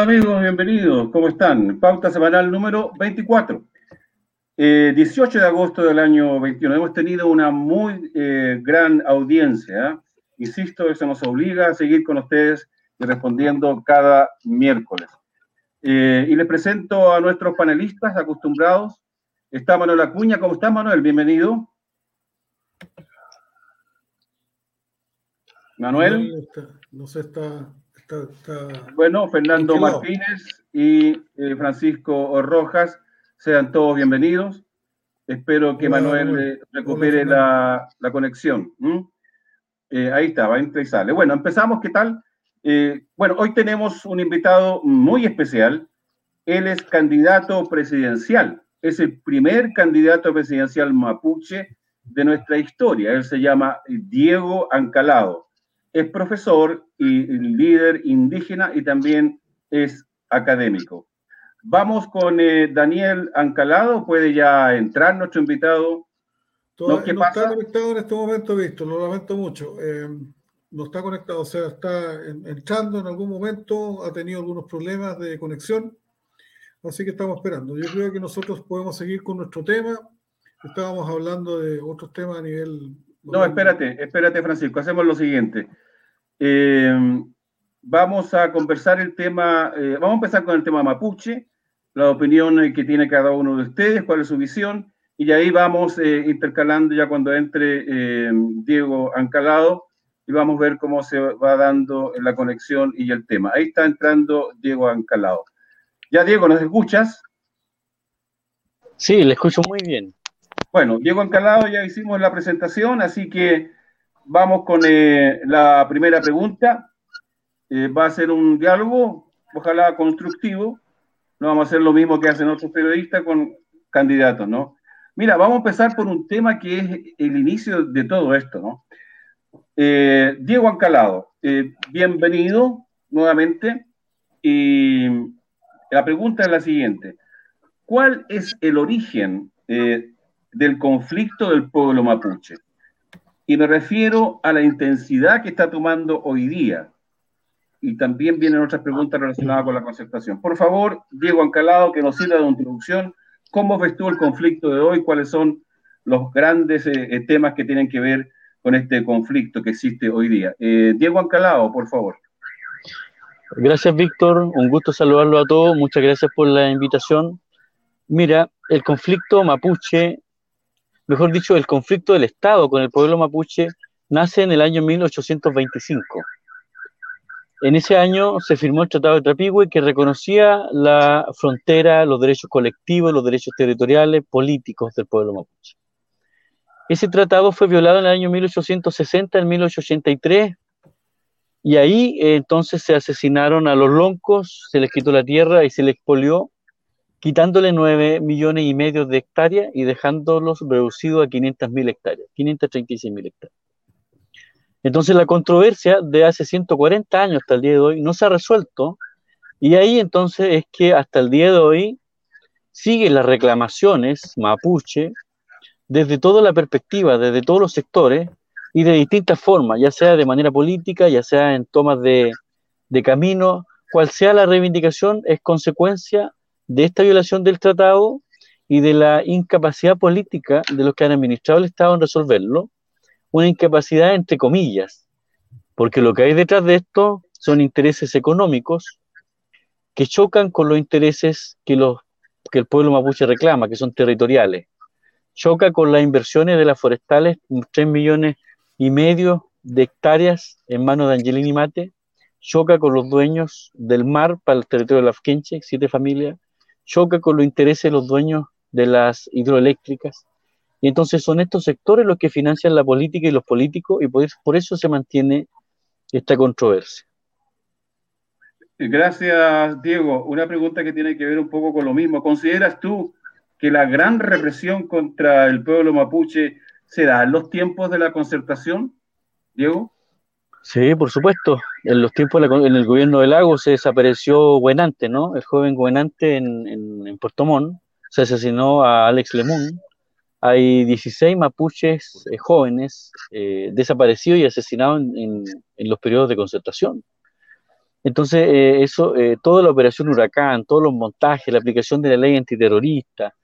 Amigos, bienvenidos. ¿Cómo están? Pauta semanal número 24. 18 eh, de agosto del año 21. Hemos tenido una muy eh, gran audiencia. ¿eh? Insisto, eso nos obliga a seguir con ustedes y respondiendo cada miércoles. y les presento a nuestros panelistas acostumbrados. Está Manuel Acuña. ¿Cómo está Manuel? Bienvenido. Manuel. No sé, está bueno, Fernando Martínez y eh, Francisco Rojas, sean todos bienvenidos. Espero que Manuel eh, recupere la, conexión. Eh, ahí está, va, entra y sale. Bueno, empezamos, ¿qué tal? bueno, hoy tenemos un invitado muy especial. Él es candidato presidencial. Es el primer candidato presidencial mapuche de nuestra historia. Él se llama Diego Ancalado es profesor y líder indígena y también es académico. Vamos con eh, Daniel Ancalado, puede ya entrar nuestro invitado. ¿No, ¿qué está conectado en este momento, Víctor, lo lamento mucho. Eh, no está conectado, o sea, está entrando en algún momento, ha tenido algunos problemas de conexión, así que estamos esperando. Yo creo que nosotros podemos seguir con nuestro tema. Estábamos hablando de otros temas a nivel no, espérate, espérate, Francisco. Hacemos lo siguiente. Eh, vamos a conversar el tema, eh, vamos a empezar con el tema mapuche, la opinión que tiene cada uno de ustedes, cuál es su visión, y ahí vamos eh, intercalando ya cuando entre Diego Ancalado y vamos a ver cómo se va dando la conexión y el tema. Ahí está entrando Diego Ancalado. Ya, Diego, ¿nos escuchas? Sí, le escucho muy bien. Bueno, Diego Encalado, ya hicimos la presentación, así que vamos con eh, la primera pregunta. Eh, va a ser un diálogo, ojalá constructivo. No vamos a hacer lo mismo que hacen otros periodistas con candidatos, ¿no? Mira, vamos a empezar por un tema que es el inicio de todo esto, ¿no? Eh, Diego Ancalado, bienvenido nuevamente. Y la pregunta es la siguiente. ¿Cuál es el origen del conflicto del pueblo mapuche. Y me refiero a la intensidad que está tomando hoy día. Y también vienen otras preguntas relacionadas con la concertación. Por favor, Diego Ancalado, que nos sirva de introducción. ¿Cómo ves tú el conflicto de hoy? ¿Cuáles son los grandes eh, eh, temas que tienen que ver con este conflicto que existe hoy día? Eh, Diego Ancalado, por favor. Gracias, Víctor. Un gusto saludarlo a todos. Muchas gracias por la invitación. Mira, el conflicto mapuche mejor dicho, el conflicto del Estado con el pueblo mapuche nace en el año 1825. En ese año se firmó el Tratado de Trapigüe que reconocía la frontera, los derechos colectivos, los derechos territoriales, políticos del pueblo mapuche. Ese tratado fue violado en el año 1860, en 1883, y ahí eh, entonces se asesinaron a los loncos, se les quitó la tierra y se les expolió quitándole 9 millones y medio de hectáreas y dejándolos reducidos a 500 mil hectáreas, 536 mil hectáreas. Entonces la controversia de hace 140 años hasta el día de hoy no se ha resuelto y ahí entonces es que hasta el día de hoy siguen las reclamaciones mapuche desde toda la perspectiva, desde todos los sectores y de distintas formas, ya sea de manera política, ya sea en tomas de camino, cual sea la reivindicación, es consecuencia de esta violación del tratado y de la incapacidad política de los que han administrado el Estado en resolverlo, una incapacidad entre comillas, porque lo que hay detrás de esto son intereses económicos que chocan con los intereses que, los, que el pueblo mapuche reclama, que son territoriales. Choca con las inversiones de las forestales, 3 millones y medio de hectáreas en manos de Angelini Mate, choca con los dueños del mar para el territorio de la Afquenche, siete familias, choca con los intereses de los dueños de las hidroeléctricas. Y entonces son estos sectores los que financian la política y los políticos, y por, eso se mantiene esta controversia. Gracias, Diego. Una pregunta que tiene que ver un poco con lo mismo. ¿Consideras tú que la gran represión contra el pueblo mapuche se da en los tiempos de la concertación, Diego? Sí, por supuesto. En los tiempos en el gobierno del lago se desapareció Guenante, ¿no? El joven Guenante en, en, Puerto Montt. Se asesinó a Alex Lemun. Hay 16 mapuches eh, jóvenes eh, desaparecidos y asesinados en, los periodos de concertación. Entonces, eh, eso, toda la operación Huracán, todos los montajes, la aplicación de la ley antiterrorista,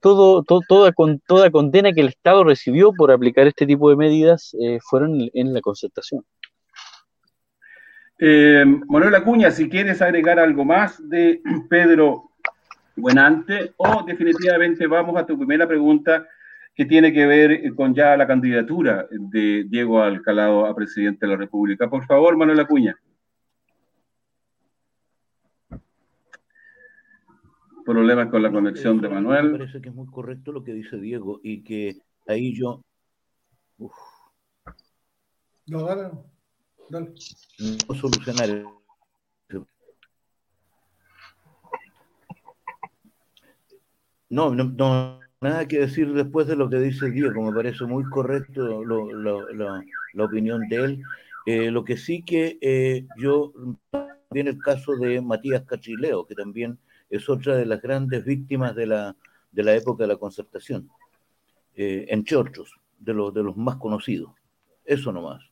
todo, toda, toda condena que el Estado recibió por aplicar este tipo de medidas fueron en la concertación. Manuel Acuña, si quieres agregar algo más de Pedro Buenante, o definitivamente vamos a tu primera pregunta que tiene que ver con ya la candidatura de Diego Alcalado a presidente de la República. Por favor, Manuel Acuña. problemas con la conexión de Manuel. Me parece que es muy correcto lo que dice Diego y que ahí yo. No, dale, No solucionar. No, no, nada que decir después de lo que dice Diego. Me parece muy correcto la opinión de él. Eh, lo que sí que eh, yo, también el caso de Matías Cachileo, que también es otra de las grandes víctimas de la, de la época de la concertación, eh, entre otros, de los, de los más conocidos. Eso nomás.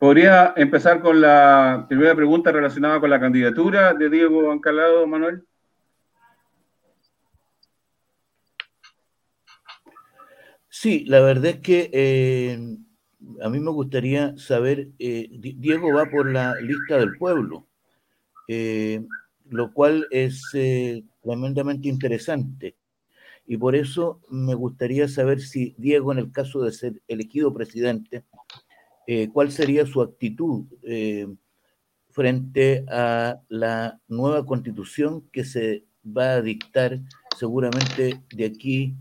¿Podría empezar con la primera pregunta relacionada con la candidatura de Diego Ancalado, Manuel? Sí, la verdad es que eh, a mí me gustaría saber, eh, Diego va por la lista del pueblo. Eh, lo cual es tremendamente interesante. Y por eso me gustaría saber si Diego, en el caso de ser elegido presidente, eh, cuál sería su actitud eh, frente a la nueva constitución que se va a dictar seguramente de aquí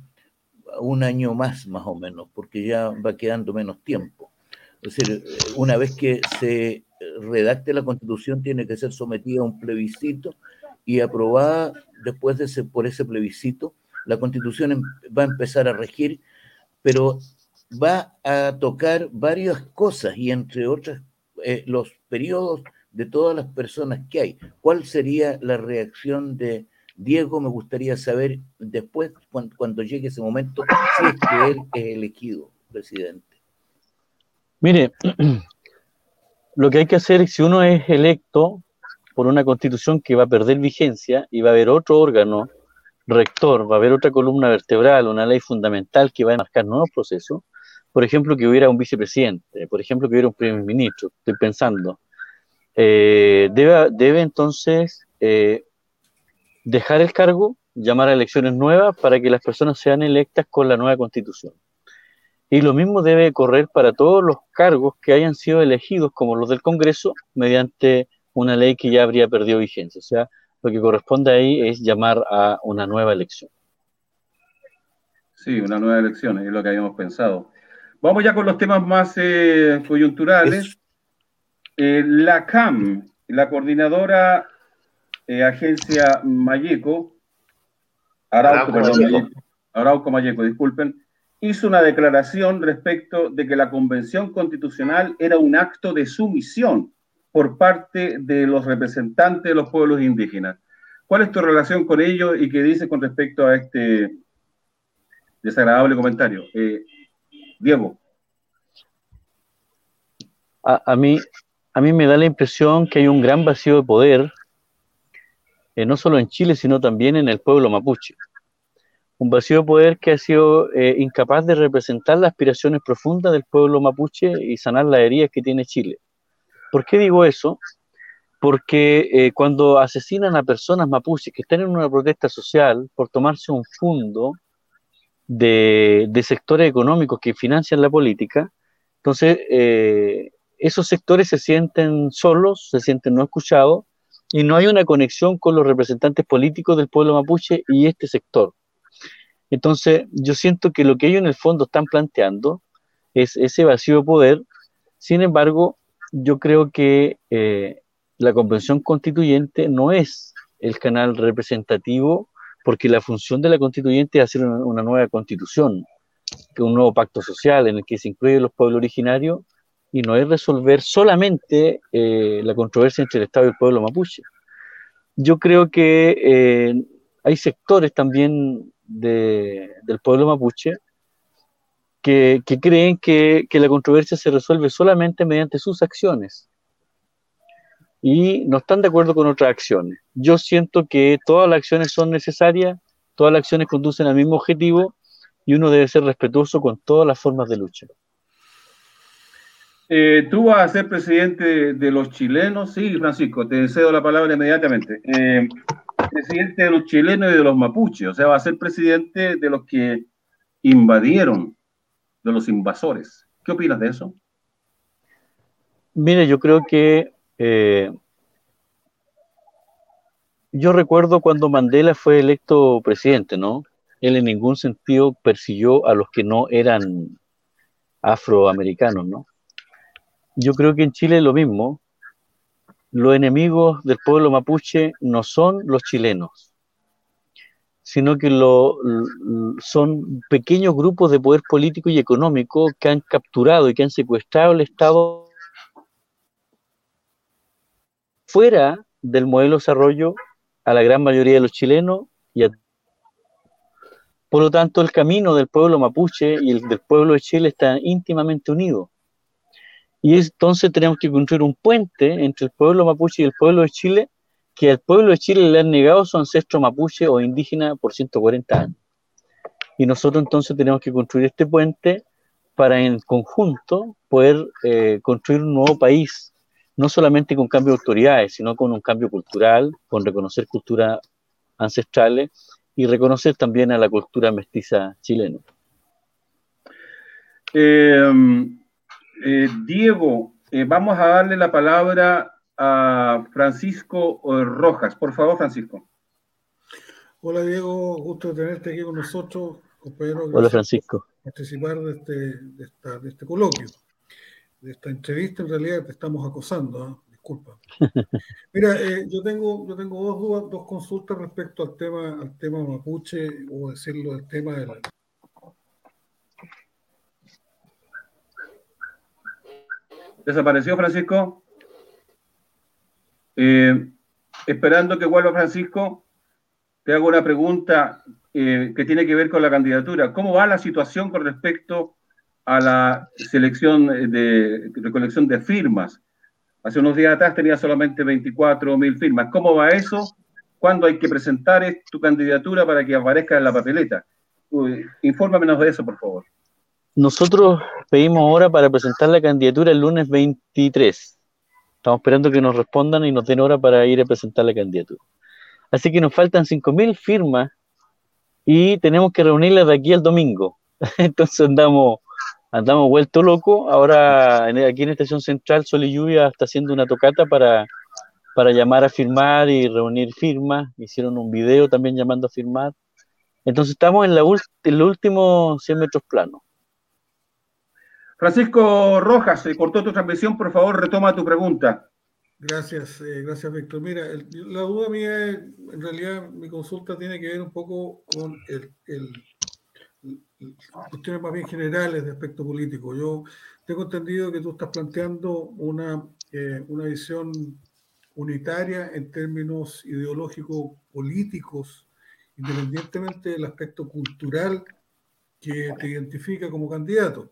a un año más, más o menos, porque ya va quedando menos tiempo. Es decir, una vez que se redacte la constitución tiene que ser sometida a un plebiscito y aprobada después de ese, por ese plebiscito. La constitución em, va a empezar a regir, pero va a tocar varias cosas y entre otras eh, los periodos de todas las personas que hay. ¿Cuál sería la reacción de Diego? Me gustaría saber después, cuando, llegue ese momento, si es que él es elegido presidente. Mire, lo que hay que hacer si uno es electo por una constitución que va a perder vigencia y va a haber otro órgano rector, va a haber otra columna vertebral, una ley fundamental que va a marcar nuevos procesos, por ejemplo, que hubiera un vicepresidente, por ejemplo, que hubiera un primer ministro, estoy pensando, eh, debe, debe, entonces eh, dejar el cargo, llamar a elecciones nuevas para que las personas sean electas con la nueva constitución. Y lo mismo debe correr para todos los cargos que hayan sido elegidos, como los del Congreso, mediante una ley que ya habría perdido vigencia. O sea, lo que corresponde ahí es llamar a una nueva elección. Sí, una nueva elección, es lo que habíamos pensado. Vamos ya con los temas más eh, coyunturales. Eh, la CAM, la coordinadora eh, agencia Mayeco, Arauco, perdón, Arauco Mayeco, disculpen, hizo una declaración respecto de que la convención constitucional era un acto de sumisión por parte de los representantes de los pueblos indígenas. ¿Cuál es tu relación con ellos y qué dices con respecto a este desagradable comentario? Eh, Diego. A, mí, a mí me da la impresión que hay un gran vacío de poder, eh, no solo en Chile, sino también en el pueblo mapuche un vacío de poder que ha sido eh, incapaz de representar las aspiraciones profundas del pueblo mapuche y sanar las heridas que tiene Chile. ¿Por qué digo eso? Porque eh, cuando asesinan a personas mapuches que están en una protesta social por tomarse un fondo de, sectores económicos que financian la política, entonces eh, esos sectores se sienten solos, se sienten no escuchados y no hay una conexión con los representantes políticos del pueblo mapuche y este sector. Entonces, yo siento que lo que ellos en el fondo están planteando es ese vacío de poder. Sin embargo, yo creo que eh, la convención constituyente no es el canal representativo porque la función de la constituyente es hacer una, nueva constitución, un nuevo pacto social en el que se incluyen los pueblos originarios y no es resolver solamente eh, la controversia entre el Estado y el pueblo mapuche. Yo creo que eh, hay sectores también del pueblo mapuche que, creen que, la controversia se resuelve solamente mediante sus acciones. Y no están de acuerdo con otras acciones. Yo siento que todas las acciones son necesarias, todas las acciones conducen al mismo objetivo y uno debe ser respetuoso con todas las formas de lucha. Eh, tú vas a ser presidente de los chilenos, sí, Francisco, te cedo la palabra inmediatamente. Eh, presidente de los chilenos y de los mapuches, o sea, va a ser presidente de los que invadieron, de los invasores. ¿Qué opinas de eso? Mire, yo creo que eh, yo recuerdo cuando Mandela fue electo presidente, ¿no? Él en ningún sentido persiguió a los que no eran afroamericanos, ¿no? Yo creo que en Chile es lo mismo. Los enemigos del pueblo mapuche no son los chilenos, sino que lo, son pequeños grupos de poder político y económico que han capturado y que han secuestrado el Estado fuera del modelo de desarrollo a la gran mayoría de los chilenos y por lo tanto el camino del pueblo mapuche y el del pueblo de Chile están íntimamente unidos. Y entonces tenemos que construir un puente entre el pueblo mapuche y el pueblo de Chile, que al pueblo de Chile le han negado su ancestro mapuche o indígena por 140 años. Y nosotros entonces tenemos que construir este puente para en conjunto poder eh, construir un nuevo país no solamente con cambio de autoridades, sino con un cambio cultural, con reconocer culturas ancestrales y reconocer también a la cultura mestiza chilena. Eh, eh, Diego, eh, vamos a darle la palabra a Francisco Rojas. Por favor, Francisco. Hola, Diego. Gusto de tenerte aquí con nosotros, Hola, Francisco. Participar de este, de este coloquio de esta entrevista, en realidad te estamos acosando, ¿ah? disculpa. Mira, eh, yo tengo, yo tengo dos dudas, dos consultas respecto al tema, al tema mapuche, o decirlo, el tema de la... ¿Desapareció Francisco? Eh, esperando que vuelva Francisco, te hago una pregunta eh, que tiene que ver con la candidatura. ¿Cómo va la situación con respecto a la selección de recolección de firmas. Hace unos días atrás tenía solamente 24 mil firmas. ¿Cómo va eso? ¿Cuándo hay que presentar tu candidatura para que aparezca en la papeleta? infórmanos de eso, por favor. Nosotros pedimos hora para presentar la candidatura el lunes 23. Estamos esperando que nos respondan y nos den hora para ir a presentar la candidatura. Así que nos faltan 5.000 firmas y tenemos que reunirlas de aquí al domingo. Entonces andamos andamos vuelto loco. Ahora aquí en Estación Central Sol y Lluvia está haciendo una tocata para, para llamar a firmar y reunir firmas. Hicieron un video también llamando a firmar. Entonces estamos en, la en los últimos 100 metros planos. Francisco Rojas, se cortó tu transmisión, por favor, retoma tu pregunta. Gracias, eh, gracias Víctor. Mira, la duda mía es, en realidad mi consulta tiene que ver un poco con el, cuestiones más bien generales de aspecto político. Yo tengo entendido que tú estás planteando una, eh, una visión unitaria en términos ideológicos políticos, independientemente del aspecto cultural que te identifica como candidato.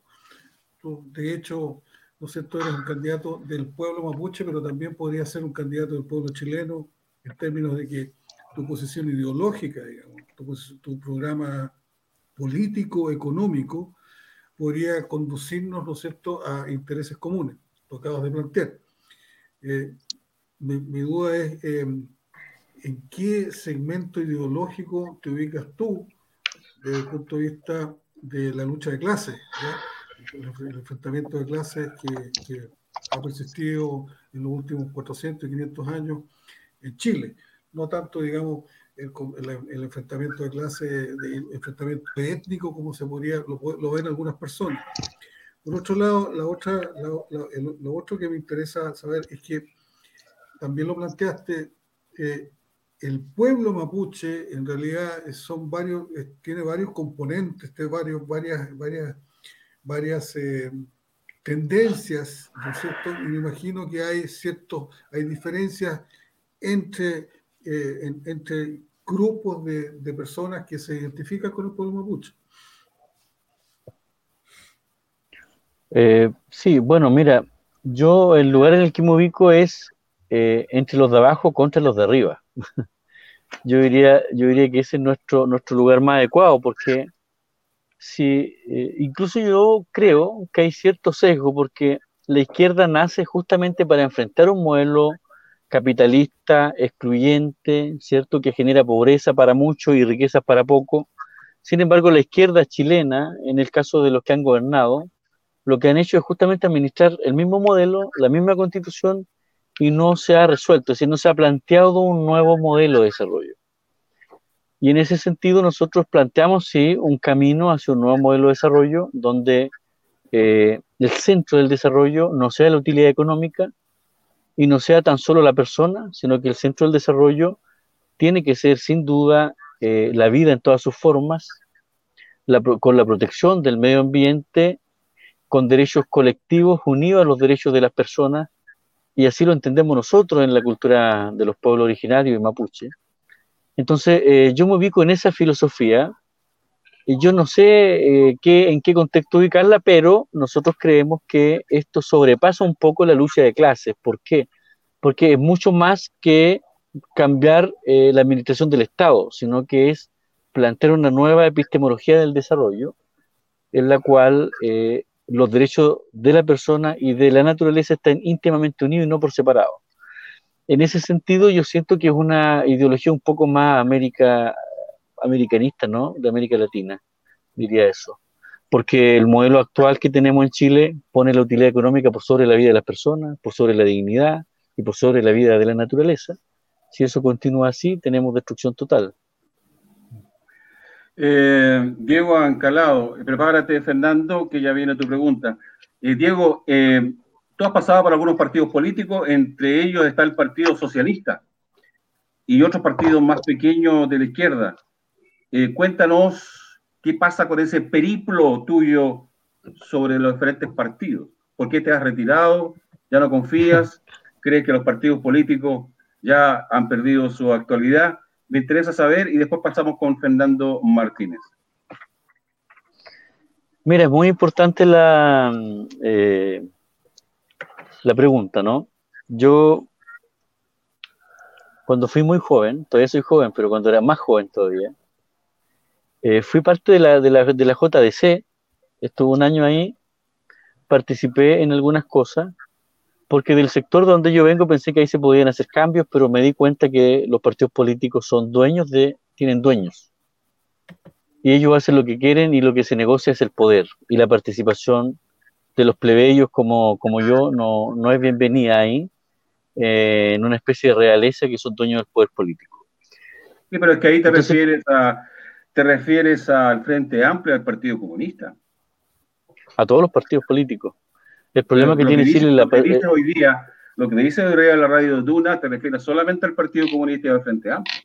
Tú, de hecho, no sé, tú eres un candidato del pueblo mapuche, pero también podría ser un candidato del pueblo chileno en términos de que tu posición ideológica, digamos, tu, tu programa político, económico, podría conducirnos, ¿no es cierto?, a intereses comunes, tocados de plantear. Eh, mi, duda es, em, ¿en qué segmento ideológico te ubicas tú desde el punto de vista de la lucha de clases? El, enfrentamiento de clases que, que, ha persistido en los últimos 400 y 500 años en Chile. No tanto, digamos, el, enfrentamiento de clase, de enfrentamiento étnico, como se podría, lo, ven algunas personas. Por otro lado, la otra, lo otro que me interesa saber es que también lo planteaste, eh, el pueblo mapuche en realidad son varios, tiene varios componentes, tiene varios, varias, varias, varias eh, tendencias, ¿no es cierto? Y me imagino que hay ciertos, hay diferencias entre, eh, entre grupos de, personas que se identifican con el pueblo mapuche. Eh, sí, bueno, mira, yo el lugar en el que me ubico es eh, entre los de abajo contra los de arriba. yo, diría, yo diría que ese es nuestro, nuestro lugar más adecuado, porque si, eh, incluso yo creo que hay cierto sesgo, porque la izquierda nace justamente para enfrentar un modelo capitalista, excluyente, ¿cierto? Que genera pobreza para muchos y riqueza para poco. Sin embargo, la izquierda chilena, en el caso de los que han gobernado, lo que han hecho es justamente administrar el mismo modelo, la misma constitución, y no se ha resuelto, es decir, no se ha planteado un nuevo modelo de desarrollo. Y en ese sentido nosotros planteamos, sí, un camino hacia un nuevo modelo de desarrollo donde eh, el centro del desarrollo no sea la utilidad económica y no sea tan solo la persona, sino que el centro del desarrollo tiene que ser sin duda eh, la vida en todas sus formas, con la protección del medio ambiente, con derechos colectivos unidos a los derechos de las personas, y así lo entendemos nosotros en la cultura de los pueblos originarios y mapuche. Entonces, eh, yo me ubico en esa filosofía yo no sé eh, qué, en qué contexto ubicarla, pero nosotros creemos que esto sobrepasa un poco la lucha de clases. ¿Por qué? Porque es mucho más que cambiar eh, la administración del Estado, sino que es plantear una nueva epistemología del desarrollo en la cual los derechos de la persona y de la naturaleza están íntimamente unidos y no por separado en ese sentido yo siento que es una ideología un poco más América, americanista, ¿no? De América Latina, diría eso. Porque el modelo actual que tenemos en Chile pone la utilidad económica por sobre la vida de las personas, por sobre la dignidad y por sobre la vida de la naturaleza. Si eso continúa así, tenemos destrucción total. Eh, Diego Ancalado, prepárate Fernando, que ya viene tu pregunta. Eh, Diego, eh, Tú has pasado por algunos partidos políticos, entre ellos está el Partido Socialista y otros partidos más pequeños de la izquierda. Eh, cuéntanos qué pasa con ese periplo tuyo sobre los diferentes partidos. ¿Por qué te has retirado? ¿Ya no confías? ¿Crees que los partidos políticos ya han perdido su actualidad? Me interesa saber y después pasamos con Fernando Martínez. Mira, es muy importante la, eh, la pregunta, ¿no? Yo, cuando fui muy joven, todavía soy joven, pero cuando era más joven todavía, eh, fui parte de la, de, la, de la JDC, estuve un año ahí, participé en algunas cosas, porque del sector donde yo vengo pensé que ahí se podían hacer cambios, pero me di cuenta que los partidos políticos son dueños de, tienen dueños. Y ellos hacen lo que quieren y lo que se negocia es el poder y la participación de los plebeyos como, como yo no, no es bienvenida ahí, eh, en una especie de realeza que son dueños del poder político. Sí, pero es que ahí te refieres a te refieres al Frente Amplio, al Partido Comunista. A todos los partidos políticos. El problema que tiene Chile la... Lo que dice hoy día, lo que dice hoy día la radio Duna, te refieres solamente al Partido Comunista y al Frente Amplio.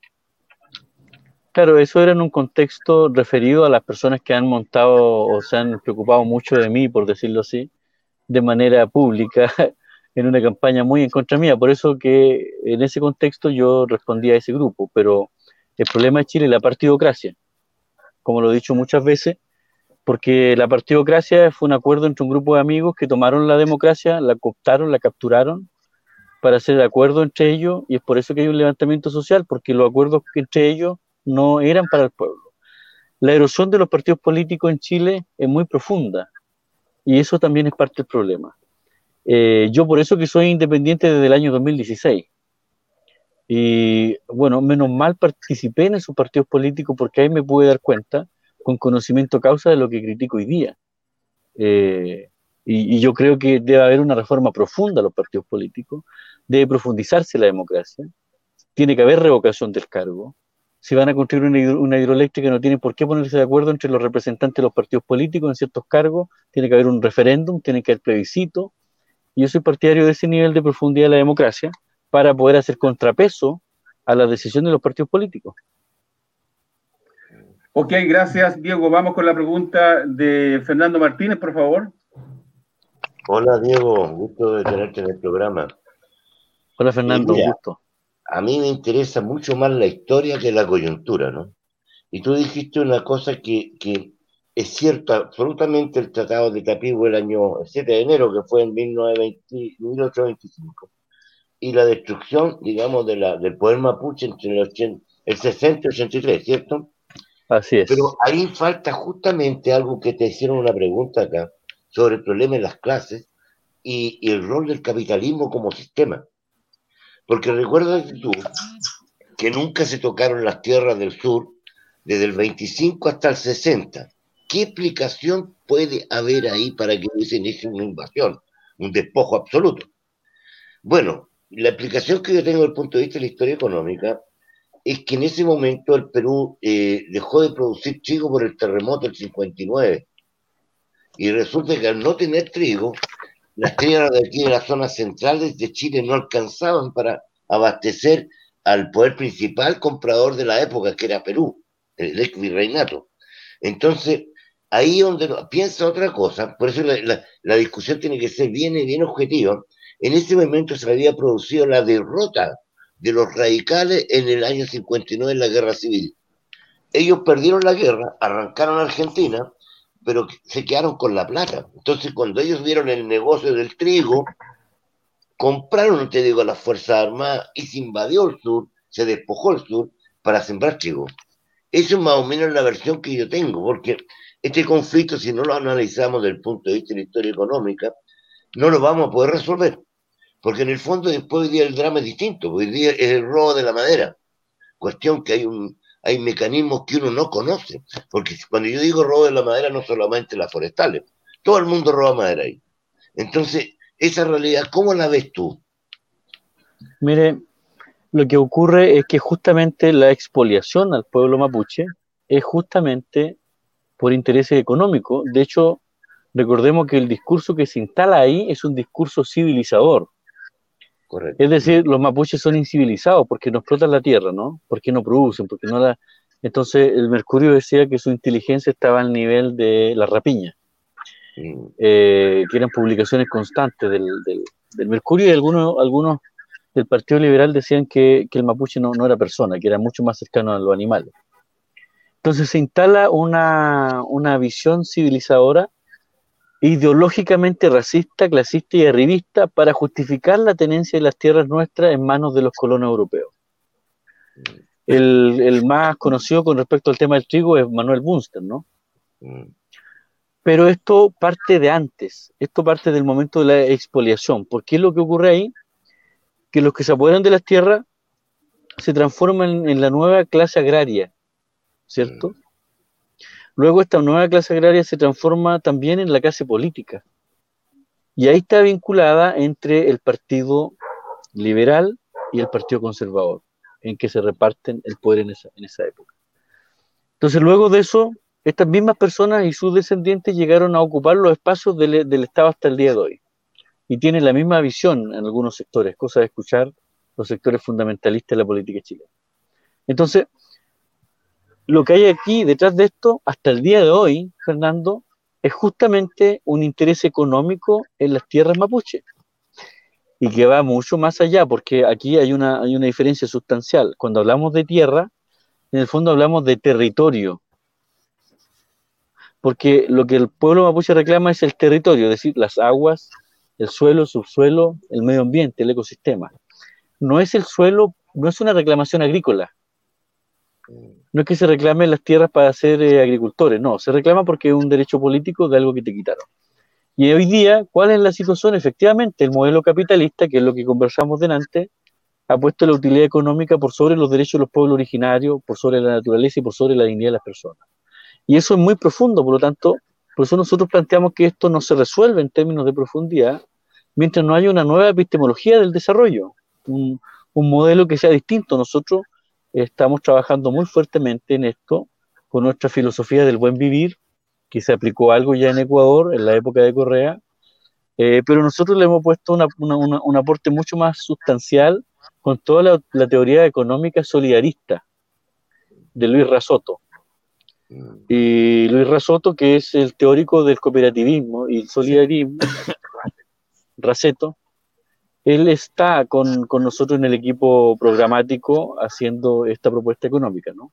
Claro, eso era en un contexto referido a las personas que han montado o se han preocupado mucho de mí, por decirlo así, de manera pública, en una campaña muy en contra mía. Por eso que en ese contexto yo respondía a ese grupo. Pero el problema de Chile es la partidocracia, como lo he dicho muchas veces, porque la partidocracia fue un acuerdo entre un grupo de amigos que tomaron la democracia, la cooptaron, la capturaron para hacer acuerdo entre ellos, y es por eso que hay un levantamiento social, porque los acuerdos entre ellos no eran para el pueblo. La erosión de los partidos políticos en Chile es muy profunda y eso también es parte del problema. Eh, yo por eso que soy independiente desde el año 2016. Y bueno, menos mal participé en esos partidos políticos porque ahí me pude dar cuenta con conocimiento causa de lo que critico hoy día. Eh, y, yo creo que debe haber una reforma profunda a los partidos políticos, debe profundizarse la democracia, tiene que haber revocación del cargo, si van a construir una, hidroeléctrica no tienen por qué ponerse de acuerdo entre los representantes de los partidos políticos en ciertos cargos, tiene que haber un referéndum, tiene que haber plebiscito, yo soy partidario de ese nivel de profundidad de la democracia para poder hacer contrapeso a la decisión de los partidos políticos. Ok, gracias Diego. Vamos con la pregunta de Fernando Martínez, por favor. Hola Diego, gusto de tenerte en el programa. Hola Fernando, gusto a mí me interesa mucho más la historia que la coyuntura, ¿no? Y tú dijiste una cosa que, es cierta, absolutamente el Tratado de Tapigüe el año 7 de enero, que fue en 1825, y la destrucción, digamos, de la, del poder mapuche entre el, el 60 y el 83, ¿cierto? Así es. Pero ahí falta justamente algo que te hicieron una pregunta acá sobre el problema de las clases y, y el rol del capitalismo como sistema. Porque recuerda tú que nunca se tocaron las tierras del sur desde el 25 hasta el 60. ¿Qué explicación puede haber ahí para que hubiesen hecho una invasión, un despojo absoluto? Bueno, la explicación que yo tengo desde el punto de vista de la historia económica es que en ese momento el Perú eh, dejó de producir trigo por el terremoto del 59. Y resulta que al no tener trigo, las tierras de aquí de las zonas centrales de Chile no alcanzaban para abastecer al poder principal comprador de la época, que era Perú, el ex virreinato. Entonces, ahí donde piensa otra cosa, por eso la, la, discusión tiene que ser bien, bien objetiva. En ese momento se había producido la derrota de los radicales en el año 59 en la guerra civil. Ellos perdieron la guerra, arrancaron a Argentina, pero se quedaron con la plata. Entonces, cuando ellos vieron el negocio del trigo, compraron, te digo, las Fuerzas Armadas y se invadió el sur, se despojó el sur para sembrar trigo. Eso es más o menos la versión que yo tengo, porque este conflicto, si no lo analizamos desde el punto de vista de la historia económica, no lo vamos a poder resolver. Porque en el fondo después hoy día el drama es distinto, hoy día es el robo de la madera. Cuestión que hay un, hay mecanismos que uno no conoce. Porque cuando yo digo robo de la madera, no solamente las forestales, todo el mundo roba madera ahí. Entonces, esa realidad, ¿cómo la ves tú? Mire, lo que ocurre es que justamente la expoliación al pueblo mapuche es justamente por intereses económicos. De hecho, recordemos que el discurso que se instala ahí es un discurso civilizador. Es decir, los mapuches son incivilizados porque no explotan la tierra, ¿no? Porque no producen, porque no la... Entonces el Mercurio decía que su inteligencia estaba al nivel de la rapiña, mm. eh, que eran publicaciones constantes del, Mercurio y algunos, algunos del Partido Liberal decían que, el mapuche no, no, era persona, que era mucho más cercano a los animales. Entonces se instala una, una visión civilizadora ideológicamente racista, clasista y arribista para justificar la tenencia de las tierras nuestras en manos de los colonos europeos. El, más conocido con respecto al tema del trigo es Manuel Bunster, ¿no? Pero esto parte de antes, esto parte del momento de la expoliación. ¿Por qué es lo que ocurre ahí? Que los que se apoderan de las tierras se transforman en la nueva clase agraria, ¿cierto? Luego esta nueva clase agraria se transforma también en la clase política. Y ahí está vinculada entre el Partido Liberal y el Partido Conservador, en que se reparten el poder en esa, en esa época. Entonces, luego de eso, estas mismas personas y sus descendientes llegaron a ocupar los espacios del, del Estado hasta el día de hoy. Y tienen la misma visión en algunos sectores, cosa de escuchar los sectores fundamentalistas de la política chilena. Entonces, lo que hay aquí detrás de esto, hasta el día de hoy, Fernando, es justamente un interés económico en las tierras mapuche. Y que va mucho más allá, porque aquí hay una, hay una diferencia sustancial. Cuando hablamos de tierra, en el fondo hablamos de territorio. Porque lo que el pueblo mapuche reclama es el territorio, es decir, las aguas, el suelo, el subsuelo, el medio ambiente, el ecosistema. No es el suelo, no es una reclamación agrícola, no es que se reclamen las tierras para ser eh, agricultores, no, se reclama porque es un derecho político de algo que te quitaron. Y hoy día, ¿cuál es la situación? Efectivamente, el modelo capitalista, que es lo que conversamos delante, ha puesto la utilidad económica por sobre los derechos de los pueblos originarios, por sobre la naturaleza y por sobre la dignidad de las personas. Y eso es muy profundo, por lo tanto, por eso nosotros planteamos que esto no se resuelve en términos de profundidad mientras no haya una nueva epistemología del desarrollo, un, un modelo que sea distinto. Nosotros estamos trabajando muy fuertemente en esto con nuestra filosofía del buen vivir, que se aplicó algo ya en Ecuador en la época de Correa, eh, pero nosotros le hemos puesto un aporte mucho más sustancial con toda la, teoría económica solidarista de Luis Rasoto. Y Luis Rasoto, que es el teórico del cooperativismo y el solidarismo, Raceto, él está con, nosotros en el equipo programático haciendo esta propuesta económica, ¿no?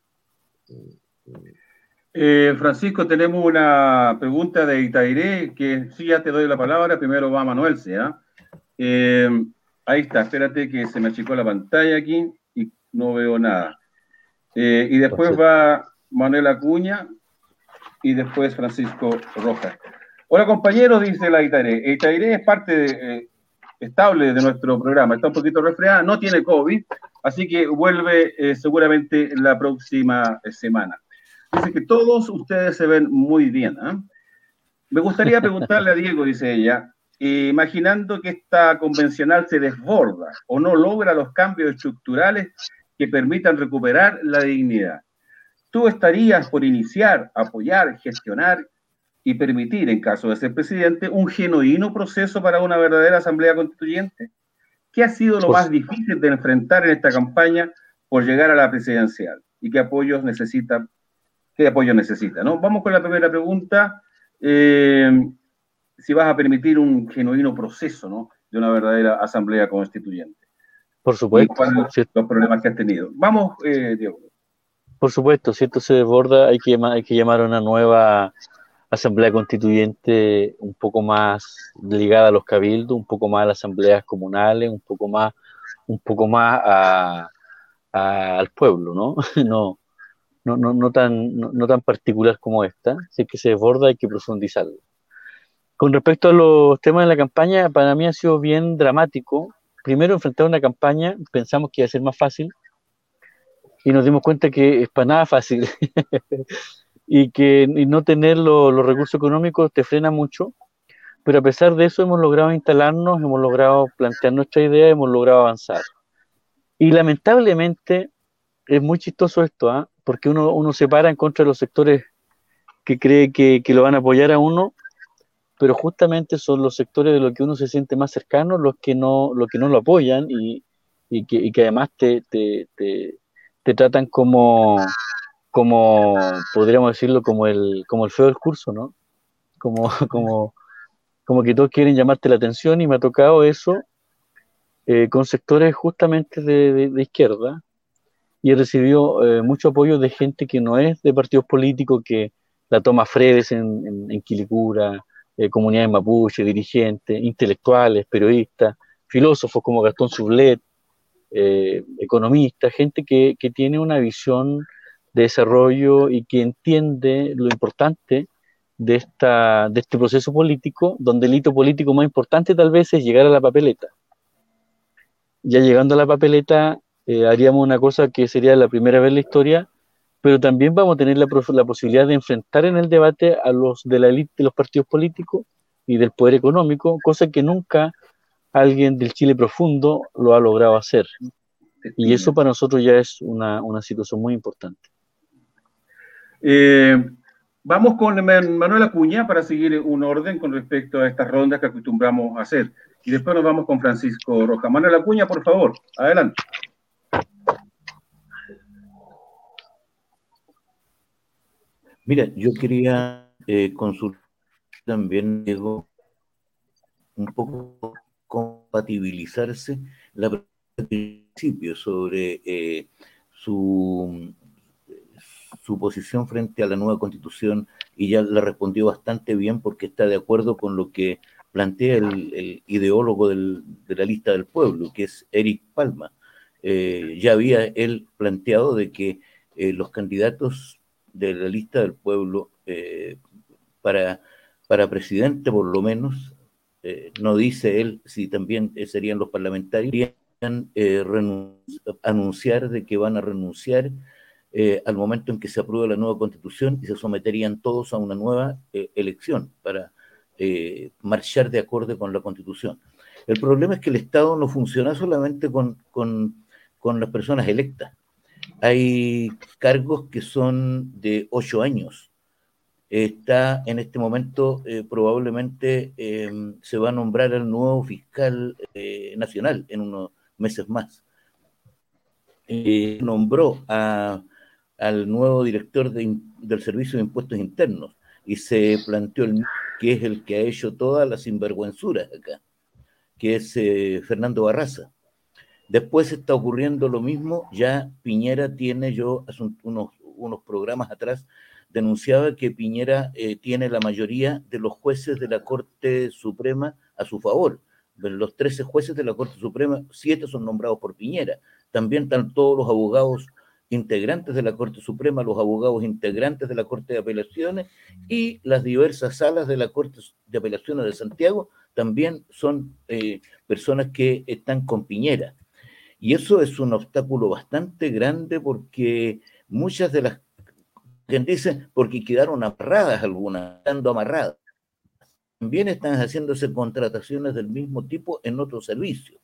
Eh, Francisco, tenemos una pregunta de Itairé, que sí, ya te doy la palabra, primero va Manuel, ¿sí? Eh, Ahí está, espérate que se me achicó la pantalla aquí y no veo nada. Eh, y después va Manuel Acuña y después Francisco Rojas. Hola compañeros, dice la Itairé. Itairé es parte eh, estable de nuestro programa, está un poquito resfriada, no tiene COVID, así que vuelve eh, seguramente la próxima semana. Dice que todos ustedes se ven muy bien. Me gustaría preguntarle a Diego, dice ella, imaginando que esta convencional se desborda o no logra los cambios estructurales que permitan recuperar la dignidad. ¿Tú estarías por iniciar, apoyar, gestionar y permitir, en caso de ser presidente, un genuino proceso para una verdadera asamblea constituyente? ¿Qué ha sido lo más difícil de enfrentar en esta campaña por llegar a la presidencial? ¿Y qué apoyos necesita? ¿Qué apoyo necesita? ¿no? Vamos con la primera pregunta. Eh, si vas a permitir un genuino proceso ¿no? de una verdadera asamblea constituyente. Por supuesto. los problemas que has tenido. Vamos, eh, Diego. Por supuesto, si esto se desborda, hay que, hay que llamar a una nueva asamblea constituyente un poco más ligada a los cabildos, un poco más a las asambleas comunales, un poco más, un poco más al pueblo, ¿no? no, no, no, tan, no, tan particular como esta. Es que se desborda, hay que profundizarlo. Con respecto a los temas de la campaña, para mí ha sido bien dramático. Primero, enfrentar una campaña, pensamos que iba a ser más fácil, y nos dimos cuenta que es para nada fácil y que no tener los recursos económicos te frena mucho, pero a pesar de eso hemos logrado instalarnos, hemos logrado plantear nuestra idea, hemos logrado avanzar. Y lamentablemente es muy chistoso esto, ¿ah? porque uno, uno se para en contra de los sectores que cree que, que lo van a apoyar a uno pero justamente son los sectores de los que uno se siente más cercano los que no, los que no lo apoyan y, y, que, y que, además te, te, te, tratan como, como, podríamos decirlo, como el, como el feo del curso, ¿no? Como, como, como que todos quieren llamarte la atención y me ha tocado eso eh, con sectores justamente de, de, izquierda y he recibido eh, mucho apoyo de gente que no es de partidos políticos, que la toma Fredes en, en, Quilicura, eh, comunidades mapuche, dirigentes, intelectuales, periodistas, filósofos como Gastón Sublet, eh, economistas, gente que, tiene una visión de desarrollo y que entiende lo importante de, esta, de este proceso político, donde el hito político más importante tal vez es llegar a la papeleta. Ya llegando a la papeleta, eh, haríamos una cosa que sería la primera vez en la historia, pero también vamos a tener la, la, posibilidad de enfrentar en el debate a los de la élite de los partidos políticos y del poder económico, cosa que nunca alguien del Chile profundo lo ha logrado hacer. Y eso para nosotros ya es una, una situación muy importante. Eh, vamos con Manuel Acuña para seguir un orden con respecto a estas rondas que acostumbramos a hacer. Y después nos vamos con Francisco Roja. Manuel Acuña, por favor, adelante. Mira, yo quería eh, consultar también, Diego, un poco compatibilizarse la principio sobre eh, su, su posición frente a la nueva constitución y ya la respondió bastante bien porque está de acuerdo con lo que plantea el, ideólogo de la lista del pueblo, que es Eric Palma. Eh, ya había él planteado de que los candidatos de la lista del pueblo eh, para, para presidente, por lo menos, eh, no dice él si también serían los parlamentarios, eh, anunciar de que van a renunciar al momento en que se apruebe la nueva constitución y se someterían todos a una nueva elección para marchar de acuerdo con la constitución. El problema es que el Estado no funciona solamente con, con, con las personas electas hay cargos que son de ocho años. Está en este momento, eh, probablemente em, se va a nombrar el nuevo fiscal eh, nacional en unos meses más. Eh, nombró al nuevo director del Servicio de Impuestos Internos y se planteó el que es el que ha hecho todas las sinvergüenzuras acá, que es Fernando Barraza. Después está ocurriendo lo mismo, ya Piñera tiene, yo unos, unos programas atrás denunciaba que Piñera eh, tiene la mayoría de los jueces de la Corte Suprema a su favor, los 13 jueces de la Corte Suprema, siete son nombrados por Piñera. También están todos los abogados integrantes de la Corte Suprema, los abogados integrantes de la Corte de Apelaciones y las diversas salas de la Corte de Apelaciones de Santiago también son eh, personas que están con Piñera. Y eso es un obstáculo bastante grande porque muchas de las quien dicen porque quedaron amarradas algunas, estando amarradas. También están haciéndose contrataciones del mismo tipo en otros servicios.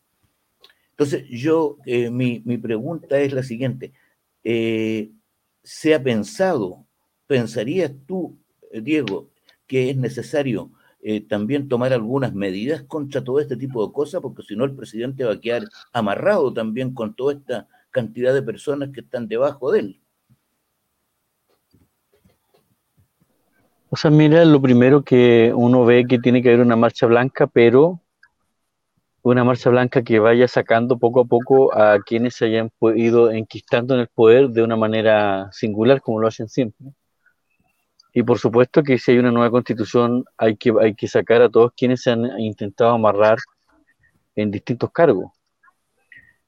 Entonces, yo, eh, mi, mi, pregunta es la siguiente. Eh, ¿Se ha pensado, pensarías tú, eh, Diego, que es necesario también tomar algunas medidas contra todo este tipo de cosas? Porque si no, el presidente va a quedar amarrado también con toda esta cantidad de personas que están debajo de él. O sea, mira, lo primero que uno ve que tiene que haber una marcha blanca, pero una marcha blanca que vaya sacando poco a poco a quienes se hayan ido enquistando en el poder de una manera singular, como lo hacen siempre. Y por supuesto que si hay una nueva constitución, hay que, hay que sacar a todos quienes se han intentado amarrar en distintos cargos.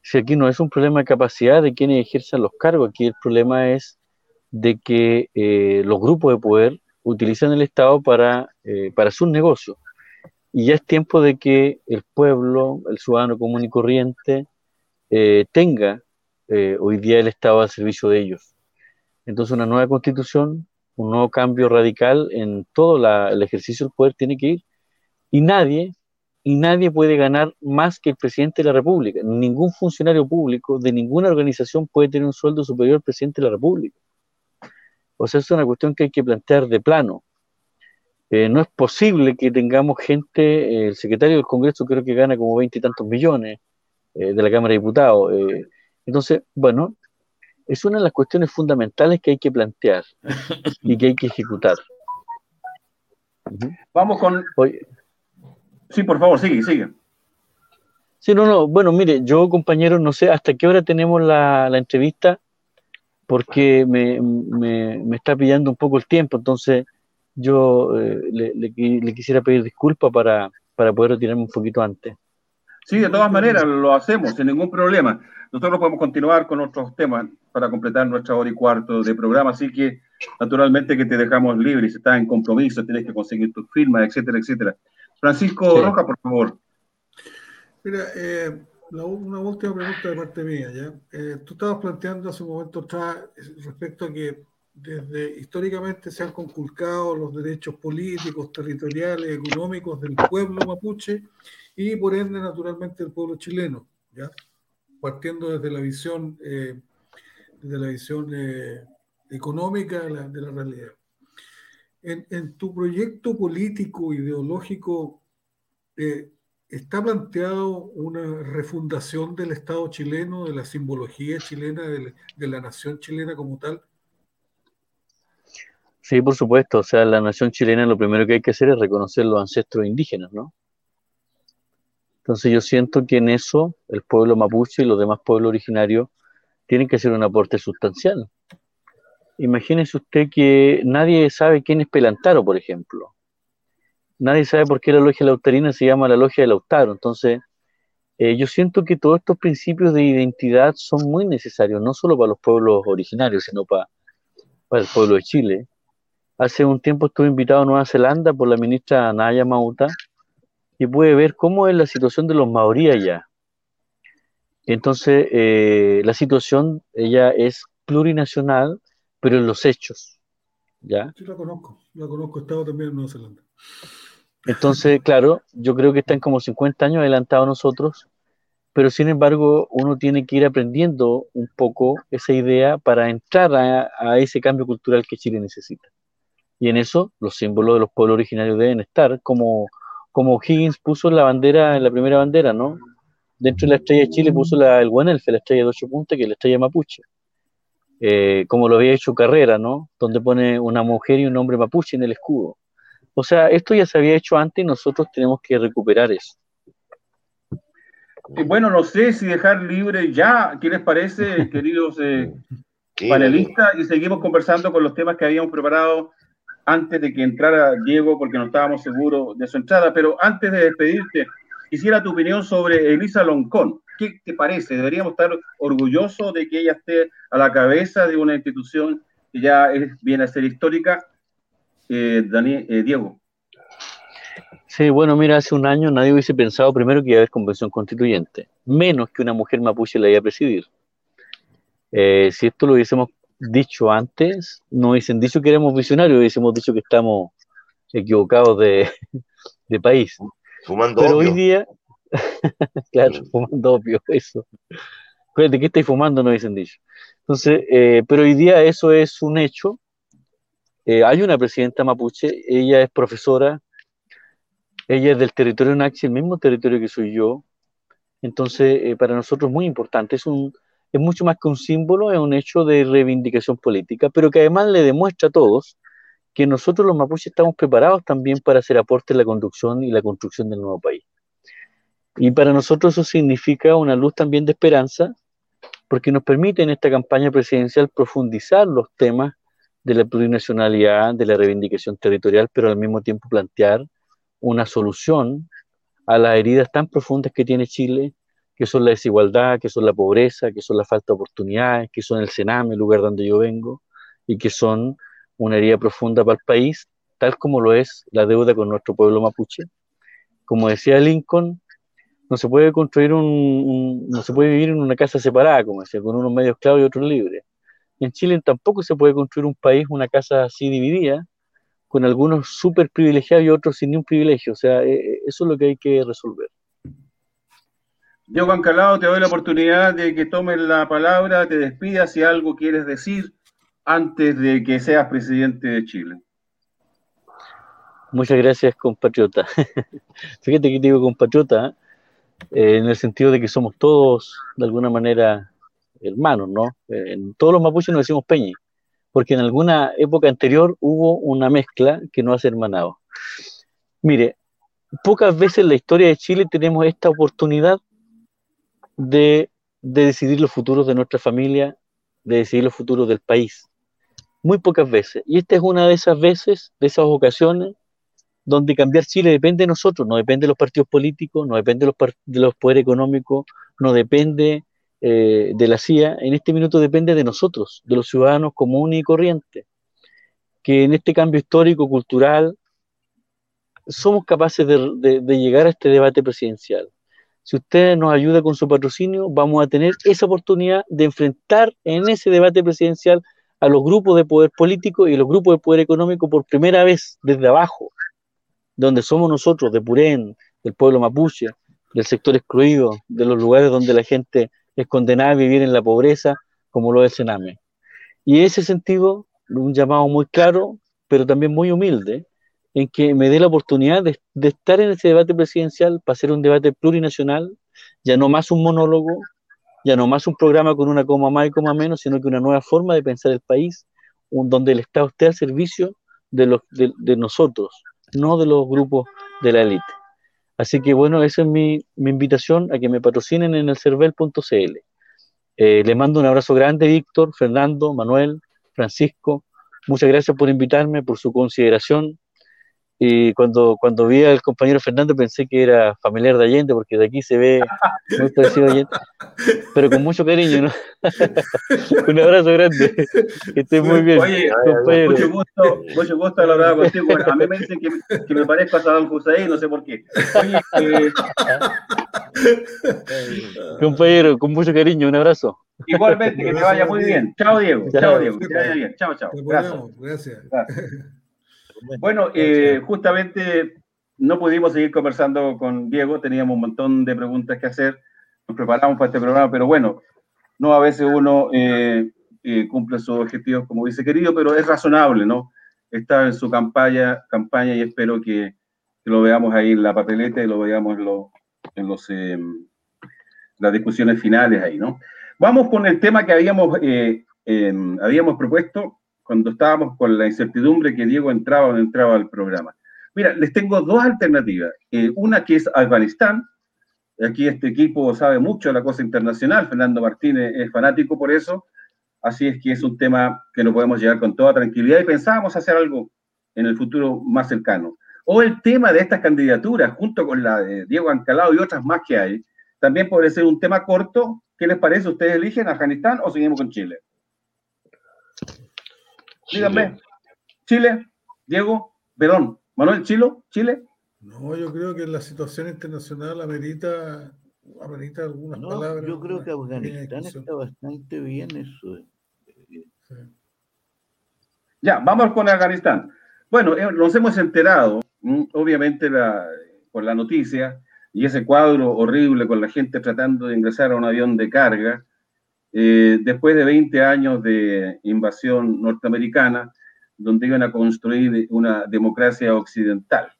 Si aquí no es un problema de capacidad de quienes ejerzan los cargos, aquí el problema es de que eh, los grupos de poder utilizan el Estado para, eh, para sus negocios. Y ya es tiempo de que el pueblo, el ciudadano común y corriente, eh, tenga eh, hoy día el Estado al servicio de ellos. Entonces una nueva constitución, un nuevo cambio radical en todo el ejercicio del poder tiene que ir. Y nadie, y nadie puede ganar más que el presidente de la República. Ningún funcionario público de ninguna organización puede tener un sueldo superior al presidente de la República. O sea, es una cuestión que hay que plantear de plano. Eh, no es posible que tengamos gente, eh, el secretario del Congreso creo que gana como veinte y tantos millones eh, de la Cámara de Diputados. entonces, bueno, es una de las cuestiones fundamentales que hay que plantear y que hay que ejecutar. Vamos con... Sí, por favor, sigue, sigue. Sí, no, no, bueno, mire, yo compañero, no sé hasta qué hora tenemos la, la entrevista porque me, me, está pillando un poco el tiempo, entonces yo eh, le, quisiera pedir disculpas para, para poder retirarme un poquito antes. Sí, de todas maneras, lo hacemos sin ningún problema. Nosotros podemos continuar con otros temas para completar nuestra hora y cuarto de programa, así que naturalmente que te dejamos libre, si estás en compromiso, tienes que conseguir tus firmas, etcétera, etcétera. Francisco Roja, por favor. Mira, eh, una última pregunta de parte mía. ¿ya? Eh, tú estabas planteando hace un momento atrás respecto a que desde históricamente se han conculcado los derechos políticos, territoriales, económicos del pueblo mapuche y por ende naturalmente del pueblo chileno, ¿ya? partiendo desde la visión, eh, desde la visión eh, económica de la, realidad. En, en, tu proyecto político, ideológico, eh, ¿Está planteado una refundación del Estado chileno, de la simbología chilena, de, la nación chilena como tal? Sí, por supuesto. O sea, la nación chilena lo primero que hay que hacer es reconocer los ancestros indígenas, ¿no? Entonces yo siento que en eso el pueblo mapuche y los demás pueblos originarios tienen que hacer un aporte sustancial. Imagínese usted que nadie sabe quién es Pelantaro, por ejemplo nadie sabe por qué la logia lautarina se llama la logia de Lautaro. Entonces, eh, yo siento que todos estos principios de identidad son muy necesarios, no solo para los pueblos originarios, sino para, para el pueblo de Chile. Hace un tiempo estuve invitado a Nueva Zelanda por la ministra Naya Mauta y pude ver cómo es la situación de los maoríes allá. Entonces, eh, la situación, ella es plurinacional, pero en los hechos. ¿ya? Sí, la conozco, la conozco, he estado también en Nueva Zelanda. Entonces, claro, yo creo que están como 50 años adelantados a nosotros, pero sin embargo uno tiene que ir aprendiendo un poco esa idea para entrar a, ese cambio cultural que Chile necesita. Y en eso los símbolos de los pueblos originarios deben estar, como, como Higgins puso la bandera, en la primera bandera, ¿no? Dentro de la estrella de Chile puso la, el Guanelfe, la estrella de ocho puntas, que es la estrella mapuche. Eh, como lo había hecho Carrera, ¿no? Donde pone una mujer y un hombre mapuche en el escudo. O sea, esto ya se había hecho antes y nosotros tenemos que recuperar eso. bueno, no sé si dejar libre ya, ¿qué les parece, queridos eh, panelistas? Y seguimos conversando con los temas que habíamos preparado antes de que entrara Diego, porque no estábamos seguros de su entrada. Pero antes de despedirte, quisiera tu opinión sobre Elisa Loncón. ¿Qué te parece? ¿Deberíamos estar orgullosos de que ella esté a la cabeza de una institución que ya viene a ser histórica? Eh, Daniel, eh, Diego. Sí, bueno, mira, hace un año nadie hubiese pensado primero que iba a haber convención constituyente, menos que una mujer mapuche la iba a presidir. Eh, si esto lo hubiésemos dicho antes, no hubiesen dicho que éramos visionarios, hubiésemos dicho que estamos equivocados de, país. Fumando Pero hoy día, claro, fumando opio, eso. ¿De qué estáis fumando? No hubiesen dicho. Entonces, eh, pero hoy día eso es un hecho. Eh, hay una presidenta mapuche, ella es profesora, ella es del territorio Naxi, el mismo territorio que soy yo. Entonces, eh, para nosotros es muy importante. Es, un, es mucho más que un símbolo, es un hecho de reivindicación política, pero que además le demuestra a todos que nosotros los mapuches estamos preparados también para hacer aporte en la conducción y la construcción del nuevo país. Y para nosotros eso significa una luz también de esperanza, porque nos permite en esta campaña presidencial profundizar los temas de la plurinacionalidad, de la reivindicación territorial, pero al mismo tiempo plantear una solución a las heridas tan profundas que tiene Chile, que son la desigualdad, que son la pobreza, que son la falta de oportunidades, que son el Sename, el lugar donde yo vengo, y que son una herida profunda para el país, tal como lo es la deuda con nuestro pueblo mapuche. Como decía Lincoln, no se puede construir un, no se puede vivir en una casa separada, como decía, con unos medios claros y otros libres. En Chile tampoco se puede construir un país, una casa así dividida, con algunos súper privilegiados y otros sin ni un privilegio. O sea, eh, eh, eso es lo que hay que resolver. Diego Ancalado, te doy la oportunidad de que tomes la palabra, te despidas si algo quieres decir antes de que seas presidente de Chile. Muchas gracias, compatriota. Fíjate que digo compatriota, eh, en el sentido de que somos todos, de alguna manera, hermanos, ¿no? en todos los mapuches nos decimos peñi porque en alguna época anterior hubo una mezcla que no hace hermanado. Mire, pocas veces en la historia de Chile tenemos esta oportunidad de, decidir los futuros de nuestra familia, de decidir los futuros del país. Muy pocas veces. Y esta es una de esas veces, de esas ocasiones, donde cambiar Chile depende de nosotros, no depende de los partidos políticos, no depende de los, de los poderes económicos, no depende eh, de la CIA en este minuto depende de nosotros, de los ciudadanos comunes y corrientes, que en este cambio histórico, cultural, somos capaces de, llegar a este debate presidencial. Si usted nos ayuda con su patrocinio, vamos a tener esa oportunidad de enfrentar en ese debate presidencial a los grupos de poder político y los grupos de poder económico por primera vez desde abajo, donde somos nosotros, de Purén, del pueblo mapuche, del sector excluido, de los lugares donde la gente es condenada a vivir en la pobreza, como lo es Sename. Y en ese sentido, un llamado muy claro, pero también muy humilde, en que me dé la oportunidad de, estar en ese debate presidencial para hacer un debate plurinacional, ya no más un monólogo, ya no más un programa con una coma más y coma menos, sino que una nueva forma de pensar el país, donde el Estado esté al servicio de, los, de nosotros, no de los grupos de la élite. Así que bueno, esa es mi, invitación a que me patrocinen en el cervel.cl. Eh, les mando un abrazo grande, Víctor, Fernando, Manuel, Francisco. Muchas gracias por invitarme, por su consideración. Y cuando, cuando vi al compañero Fernando pensé que era familiar de Allende, porque de aquí se ve muy parecido a Allende, pero con mucho cariño, ¿no? Un abrazo grande. Que estés muy bien, Oye, compañero. Mucho gusto, mucho gusto hablar contigo. a mí me dicen que, que me parezco a Saddam Hussein, no sé por qué. Oye, eh... Compañero, con mucho cariño, un abrazo. Igualmente, que te vaya muy bien. Chao, Diego. Chao, Diego. Que te vaya bien. Chao, chao. Gracias. Gracias. Bueno, eh, justamente no pudimos seguir conversando con Diego, teníamos un montón de preguntas que hacer, nos preparamos para este programa, pero bueno, no a veces uno eh, eh, cumple sus objetivos como dice querido, pero es razonable, ¿no? Está en su campaña, campaña y espero que, lo veamos ahí en la papeleta y lo veamos en, en los, em, las discusiones finales ahí, ¿no? Vamos con el tema que habíamos, em, habíamos propuesto, cuando estábamos con la incertidumbre que Diego entraba o no entraba al programa. Mira, les tengo dos alternativas. Eh, una que es Afganistán. Aquí este equipo sabe mucho de la cosa internacional. Fernando Martínez es fanático por eso. Así es que es un tema que no podemos llevar con toda tranquilidad y pensábamos hacer algo en el futuro más cercano. o el tema de estas candidaturas, junto con la de Diego Ancalado y otras más que hay, también puede ser un tema corto. ¿Qué les parece? ¿Ustedes eligen Afganistán o seguimos con Chile? Díganme. Chile, Diego, Perón, Manuel Chilo, Chile. No, yo creo que la situación internacional amerita, amerita algunas palabras. Yo creo que Afganistán está bastante bien eso. Ya, vamos con Afganistán. Bueno, eh, nos hemos enterado, mm, obviamente, la, por la noticia y ese cuadro horrible con la gente tratando de ingresar a un avión de carga, eh, después de 20 años de invasión norteamericana, donde iban a construir una democracia occidental.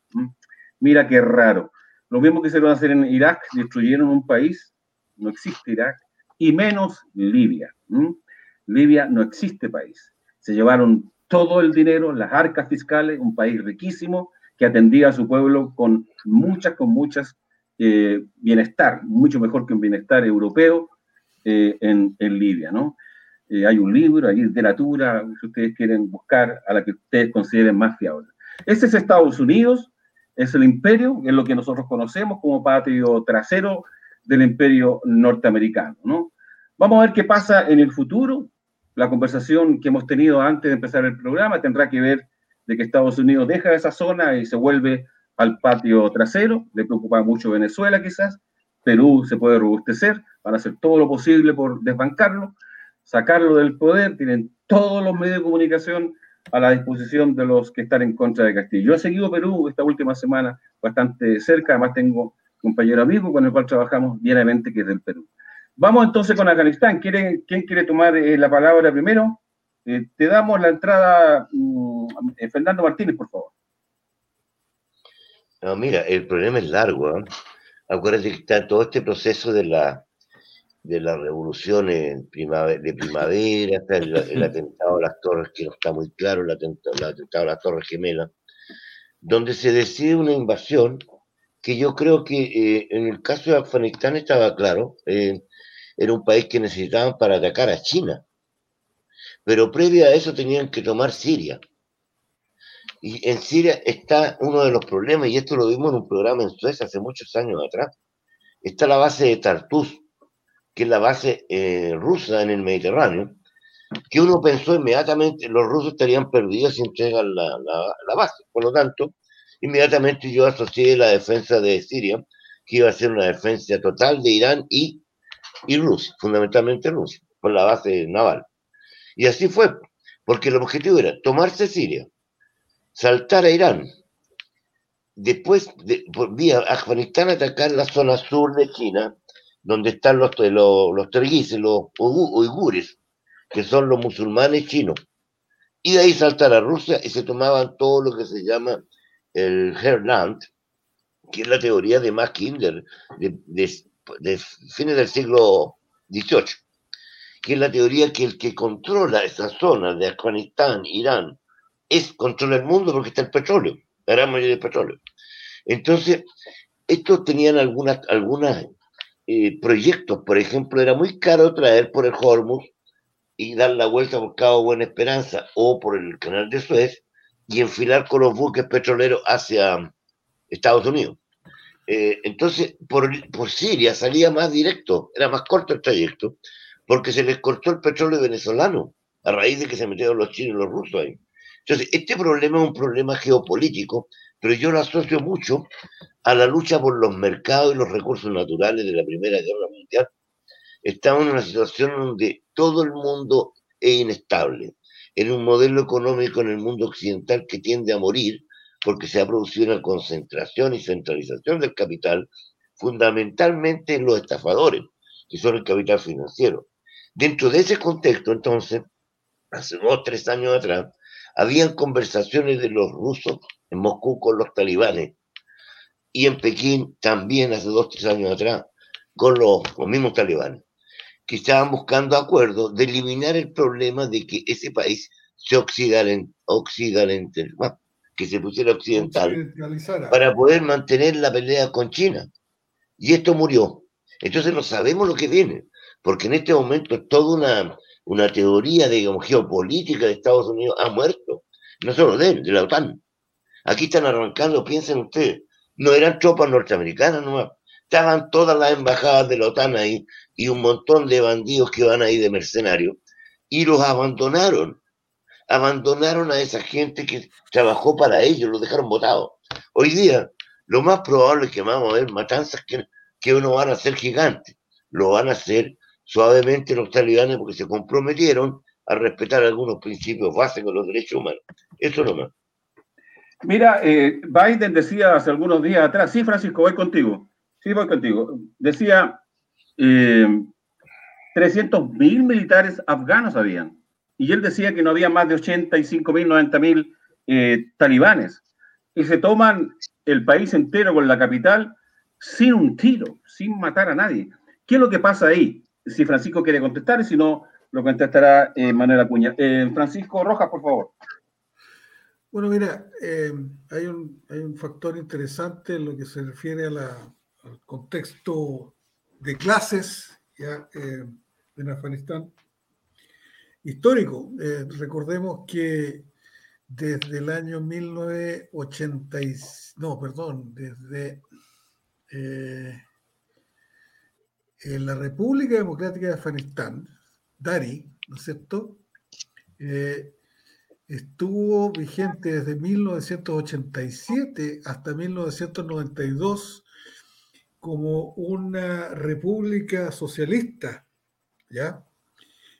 Mira qué raro. Lo mismo que se lo a hacer en Irak, destruyeron un país, no existe Irak, y menos Libia. Libia no existe país. Se llevaron todo el dinero, las arcas fiscales, un país riquísimo que atendía a su pueblo con muchas, con muchas eh, bienestar, mucho mejor que un bienestar europeo eh, en, Libia, ¿no? Eh, hay un libro, hay literatura, si ustedes quieren buscar, a la que ustedes consideren más fiable. Ese es Estados Unidos, es el imperio, es lo que nosotros conocemos como patio trasero del imperio norteamericano, ¿no? Vamos a ver qué pasa en el futuro. La conversación que hemos tenido antes de empezar el programa tendrá que ver de que Estados Unidos deja esa zona y se vuelve al patio trasero. Le preocupa mucho Venezuela quizás. Perú se puede robustecer, van a hacer todo lo posible por desbancarlo sacarlo del poder, tienen todos los medios de comunicación a la disposición de los que están en contra de Castillo. Yo he seguido Perú esta última semana bastante cerca, además tengo un compañero amigo con el cual trabajamos diariamente que es del Perú. Vamos entonces con Afganistán. ¿Quién, quién quiere tomar eh, la palabra primero? Eh, te damos la entrada, mm, eh, Fernando Martínez, por favor. No, mira, el problema es largo. Acuérdate que está todo este proceso de la de la revolución de primavera, hasta el, atentado a las Torres, que no está muy claro, el atentado, a las Torres Gemelas, donde se decide una invasión que yo creo que eh, en el caso de Afganistán estaba claro, eh, era un país que necesitaban para atacar a China, pero previo a eso tenían que tomar Siria. Y en Siria está uno de los problemas, y esto lo vimos en un programa en Suecia hace muchos años atrás, está la base de Tartus, que es la base eh, rusa en el Mediterráneo, que uno pensó inmediatamente los rusos estarían perdidos si entregan la, la, base. Por lo tanto, inmediatamente yo asocié la defensa de Siria, que iba a ser una defensa total de Irán y, y Rusia, fundamentalmente Rusia, por la base naval. Y así fue, porque el objetivo era tomarse Siria, saltar a Irán, después, de, Afganistán, atacar la zona sur de China, donde están los, los, los los uigures, que son los musulmanes chinos. Y de ahí saltar a Rusia y se tomaban todo lo que se llama el Herland, que es la teoría de Max Kinder de, de, fines del siglo XVIII, que es la teoría que el que controla esa zona de Afganistán, Irán, es controla el mundo porque está el petróleo, la gran mayoría del petróleo. Entonces, estos tenían algunas, algunas eh, proyectos. Por ejemplo, era muy caro traer por el Hormuz y dar la vuelta por Cabo Buena Esperanza o por el canal de Suez y enfilar con los buques petroleros hacia Estados Unidos. Eh, entonces, por, por, Siria salía más directo, era más corto el trayecto, porque se les cortó el petróleo venezolano a raíz de que se metieron los chinos y los rusos ahí. Entonces, este problema es un problema geopolítico, pero yo lo asocio mucho a la lucha por los mercados y los recursos naturales de la Primera Guerra Mundial. Estamos en una situación donde todo el mundo es inestable, en un modelo económico en el mundo occidental que tiende a morir porque se ha producido una concentración y centralización del capital, fundamentalmente en los estafadores, que son el capital financiero. Dentro de ese contexto, entonces, hace dos tres años atrás, habían conversaciones de los rusos en Moscú con los talibanes y en Pekín también hace dos, tres años atrás, con los, mismos talibanes, que estaban buscando acuerdos de eliminar el problema de que ese país se occidentalizara, que se pusiera occidental, para poder mantener la pelea con China. Y esto murió. Entonces no sabemos lo que viene, porque en este momento toda una, una teoría, digamos, geopolítica de Estados Unidos ha muerto, no solo de él, de la OTAN Aquí están arrancando, piensen ustedes, no eran tropas norteamericanas nomás, estaban todas las embajadas de la OTAN ahí y un montón de bandidos que van ahí de mercenarios y los abandonaron. Abandonaron a esa gente que trabajó para ellos, los dejaron votados. Hoy día, lo más probable es que vamos a ver matanzas que, que no van a ser gigantes, lo van a hacer suavemente los talibanes porque se comprometieron a respetar algunos principios básicos de los derechos humanos. Eso nomás. Mira, eh, Biden decía hace algunos días atrás, sí, Francisco, voy contigo, sí, voy contigo. Decía, eh, 300 mil militares afganos habían. Y él decía que no había más de 85 mil, 90 mil eh, talibanes. Y se toman el país entero con la capital sin un tiro, sin matar a nadie. ¿Qué es lo que pasa ahí? Si Francisco quiere contestar si no, lo contestará eh, Manuel Acuña. Eh, Francisco Rojas, por favor. Bueno, mira, eh, hay, un, hay, un, factor interesante en lo que se refiere al contexto de clases ya, en Afganistán histórico. recordemos que desde el año 1980, no, perdón, desde la República Democrática de Afganistán, Dari, ¿no es cierto? Eh, estuvo vigente desde 1987 hasta 1992 como una república socialista, ¿ya?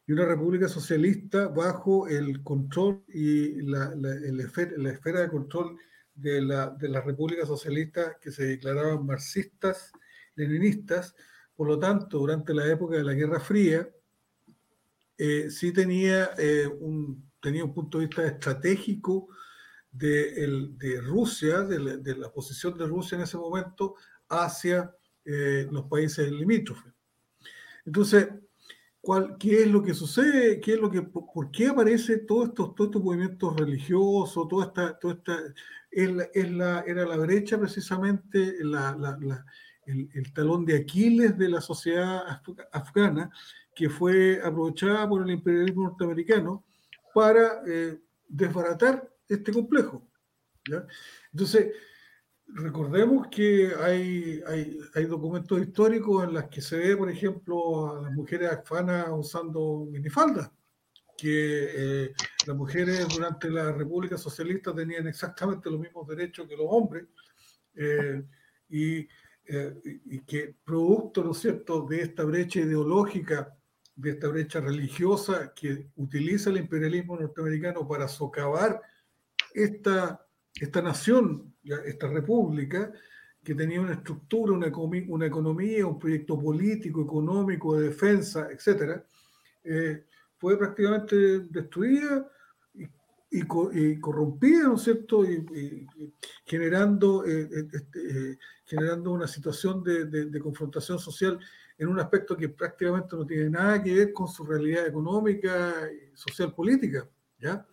Y una república socialista bajo el control y la, esfera, de control de, la, de las repúblicas socialistas que se declaraban marxistas, leninistas. Por lo tanto, durante la época de la Guerra Fría, eh, sí tenía, eh, un, tenía un punto de vista estratégico de, Rusia, de la, posición de Rusia en ese momento hacia eh, los países limítrofes. Entonces, ¿cuál, ¿qué es lo que sucede? ¿Qué es lo que, por, qué aparece todos estos, todos estos movimientos religiosos? Toda esta, toda esta, es la, era la brecha precisamente la, el, el, talón de Aquiles de la sociedad afgana que fue aprovechada por el imperialismo norteamericano para eh, desbaratar este complejo. Entonces, recordemos que hay, hay, documentos históricos en los que se ve, por ejemplo, a las mujeres afganas usando minifaldas, que eh, las mujeres durante la República Socialista tenían exactamente los mismos derechos que los hombres, eh, y, y, que producto, ¿no es cierto?, de esta brecha ideológica de esta brecha religiosa que utiliza el imperialismo norteamericano para socavar esta, esta nación, esta república, que tenía una estructura, una, una economía, un proyecto político, económico, de defensa, etc., eh, fue prácticamente destruida y, corrompida, ¿no es cierto?, y, generando, eh, este, eh, generando una situación de, confrontación social en un aspecto que prácticamente no tiene nada que ver con su realidad económica y social política, ¿ya?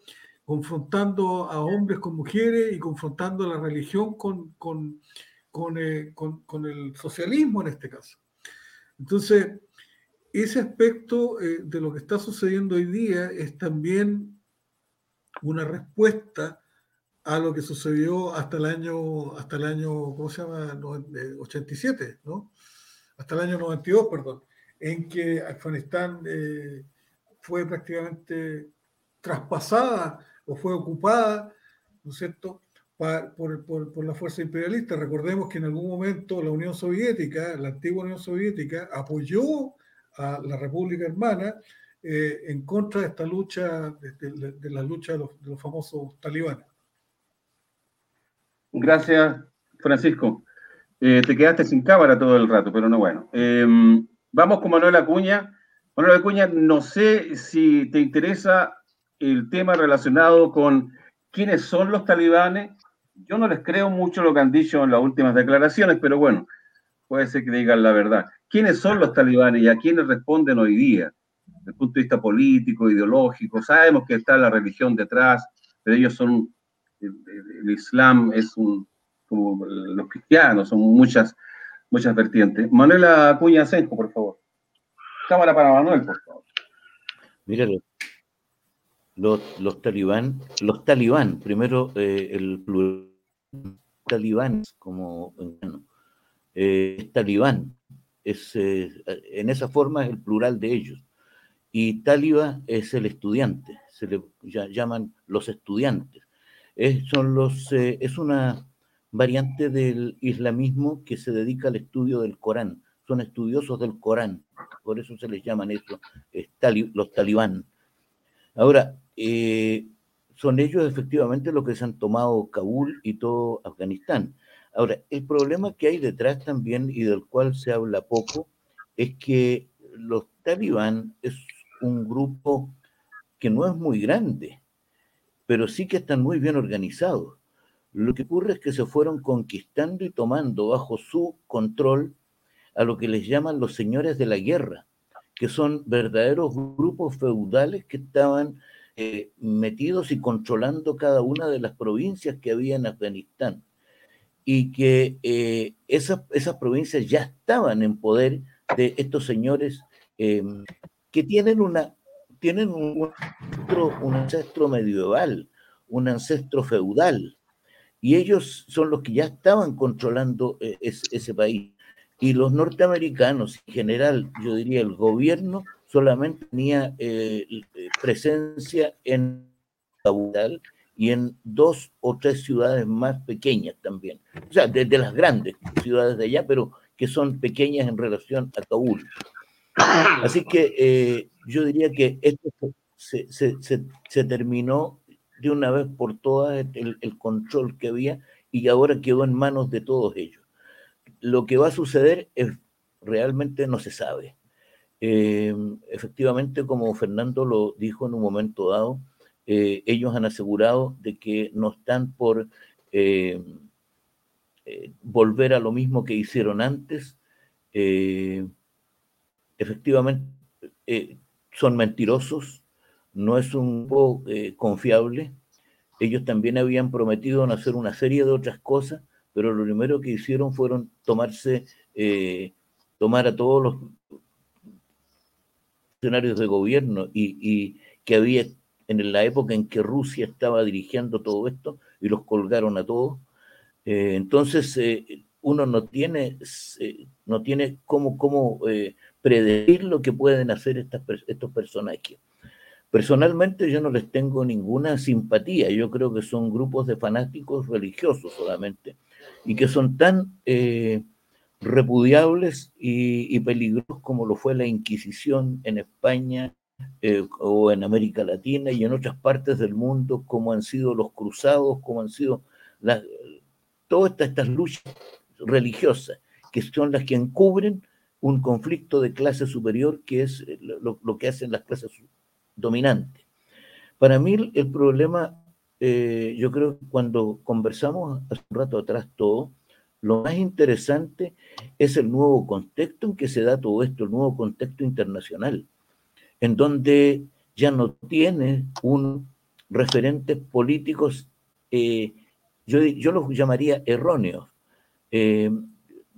confrontando a hombres con mujeres y confrontando la religión con, eh, el socialismo en este caso. Entonces, ese aspecto eh, de lo que está sucediendo hoy día es también una respuesta a lo que sucedió hasta el año, hasta el año ¿cómo se llama? 87, eh, ¿no? hasta el año 92, perdón, en que Afganistán eh, fue prácticamente traspasada o fue ocupada, ¿no es cierto?, por, por, la fuerza imperialista. Recordemos que en algún momento la Unión Soviética, la antigua Unión Soviética, apoyó a la República Hermana eh, en contra de esta lucha, de, la lucha de los, de los famosos talibanes. Gracias, Francisco. Eh, te quedaste sin cámara todo el rato, pero no bueno. Em, vamos con Manuel Acuña. Manuel Acuña, no sé si te interesa el tema relacionado con quiénes son los talibanes. Yo no les creo mucho lo que han dicho en las últimas declaraciones, pero bueno, puede ser que digan la verdad. ¿Quiénes son los talibanes y a quiénes responden hoy día? Desde el punto de vista político, ideológico, sabemos que está la religión detrás, pero ellos son, el Islam es un, como los cristianos, son muchas, muchas vertientes. Manuela Acuña Senjo, por favor. Cámara para Manuel, por favor. Mira, los, los talibán, los talibán, primero eh, el plural talibanes, como eh, talibán, es, eh, en esa forma es el plural de ellos. Y taliba es el estudiante, se le llaman los estudiantes. Es, son los, eh, es una variante del islamismo que se dedica al estudio del Corán. Son estudiosos del Corán, por eso se les llaman eso, los talibán. Ahora, eh, son ellos efectivamente los que se han tomado Kabul y todo Afganistán. Ahora, el problema que hay detrás también y del cual se habla poco es que los talibán es un grupo que no es muy grande, pero sí que están muy bien organizados. Lo que ocurre es que se fueron conquistando y tomando bajo su control a lo que les llaman los señores de la guerra, que son verdaderos grupos feudales que estaban eh, metidos y controlando cada una de las provincias que había en Afganistán y que eh, esas, esas provincias ya estaban en poder de estos señores em, que tienen, una, tienen un, ancestro medieval, un ancestro feudal, y ellos son los que ya estaban controlando eh, ese país. Y los norteamericanos, en general, yo diría el gobierno, solamente tenía eh, presencia en Kabul y en dos o tres ciudades más pequeñas también. O sea, desde las grandes ciudades de allá, pero que son pequeñas en relación a Kabul. Así que eh, yo diría que esto se, se, se, terminó de una vez por todas el, control que había y ahora quedó en manos de todos ellos. Lo que va a suceder es realmente no se sabe. Eh, efectivamente, como Fernando lo dijo en un momento dado, eh, ellos han asegurado de que no están por eh, volver a lo mismo que hicieron antes. efectivamente, son mentirosos, no es un poco confiable. Ellos también habían prometido hacer una serie de otras cosas, pero lo primero que hicieron fueron tomarse, tomar a todos los de gobierno y, que había en la época en que Rusia estaba dirigiendo todo esto y los colgaron a todos. Eh, entonces, eh, uno no tiene, eh, no tiene cómo, cómo predecir lo que pueden hacer estas, estos personajes. Personalmente yo no les tengo ninguna simpatía, yo creo que son grupos de fanáticos religiosos solamente y que son tan repudiables y, peligrosos como lo fue la Inquisición en España eh, o en América Latina y en otras partes del mundo, como han sido los cruzados, como han sido todas estas, luchas religiosas, que son las que encubren un conflicto de clase superior, que es lo, que hacen las clases dominantes. Para mí el problema, eh, yo creo que cuando conversamos hace un rato atrás todo, lo más interesante es el nuevo contexto en que se da todo esto, el nuevo contexto internacional, en donde ya no tiene un referentes políticos, eh, yo, yo, los llamaría erróneos. Eh,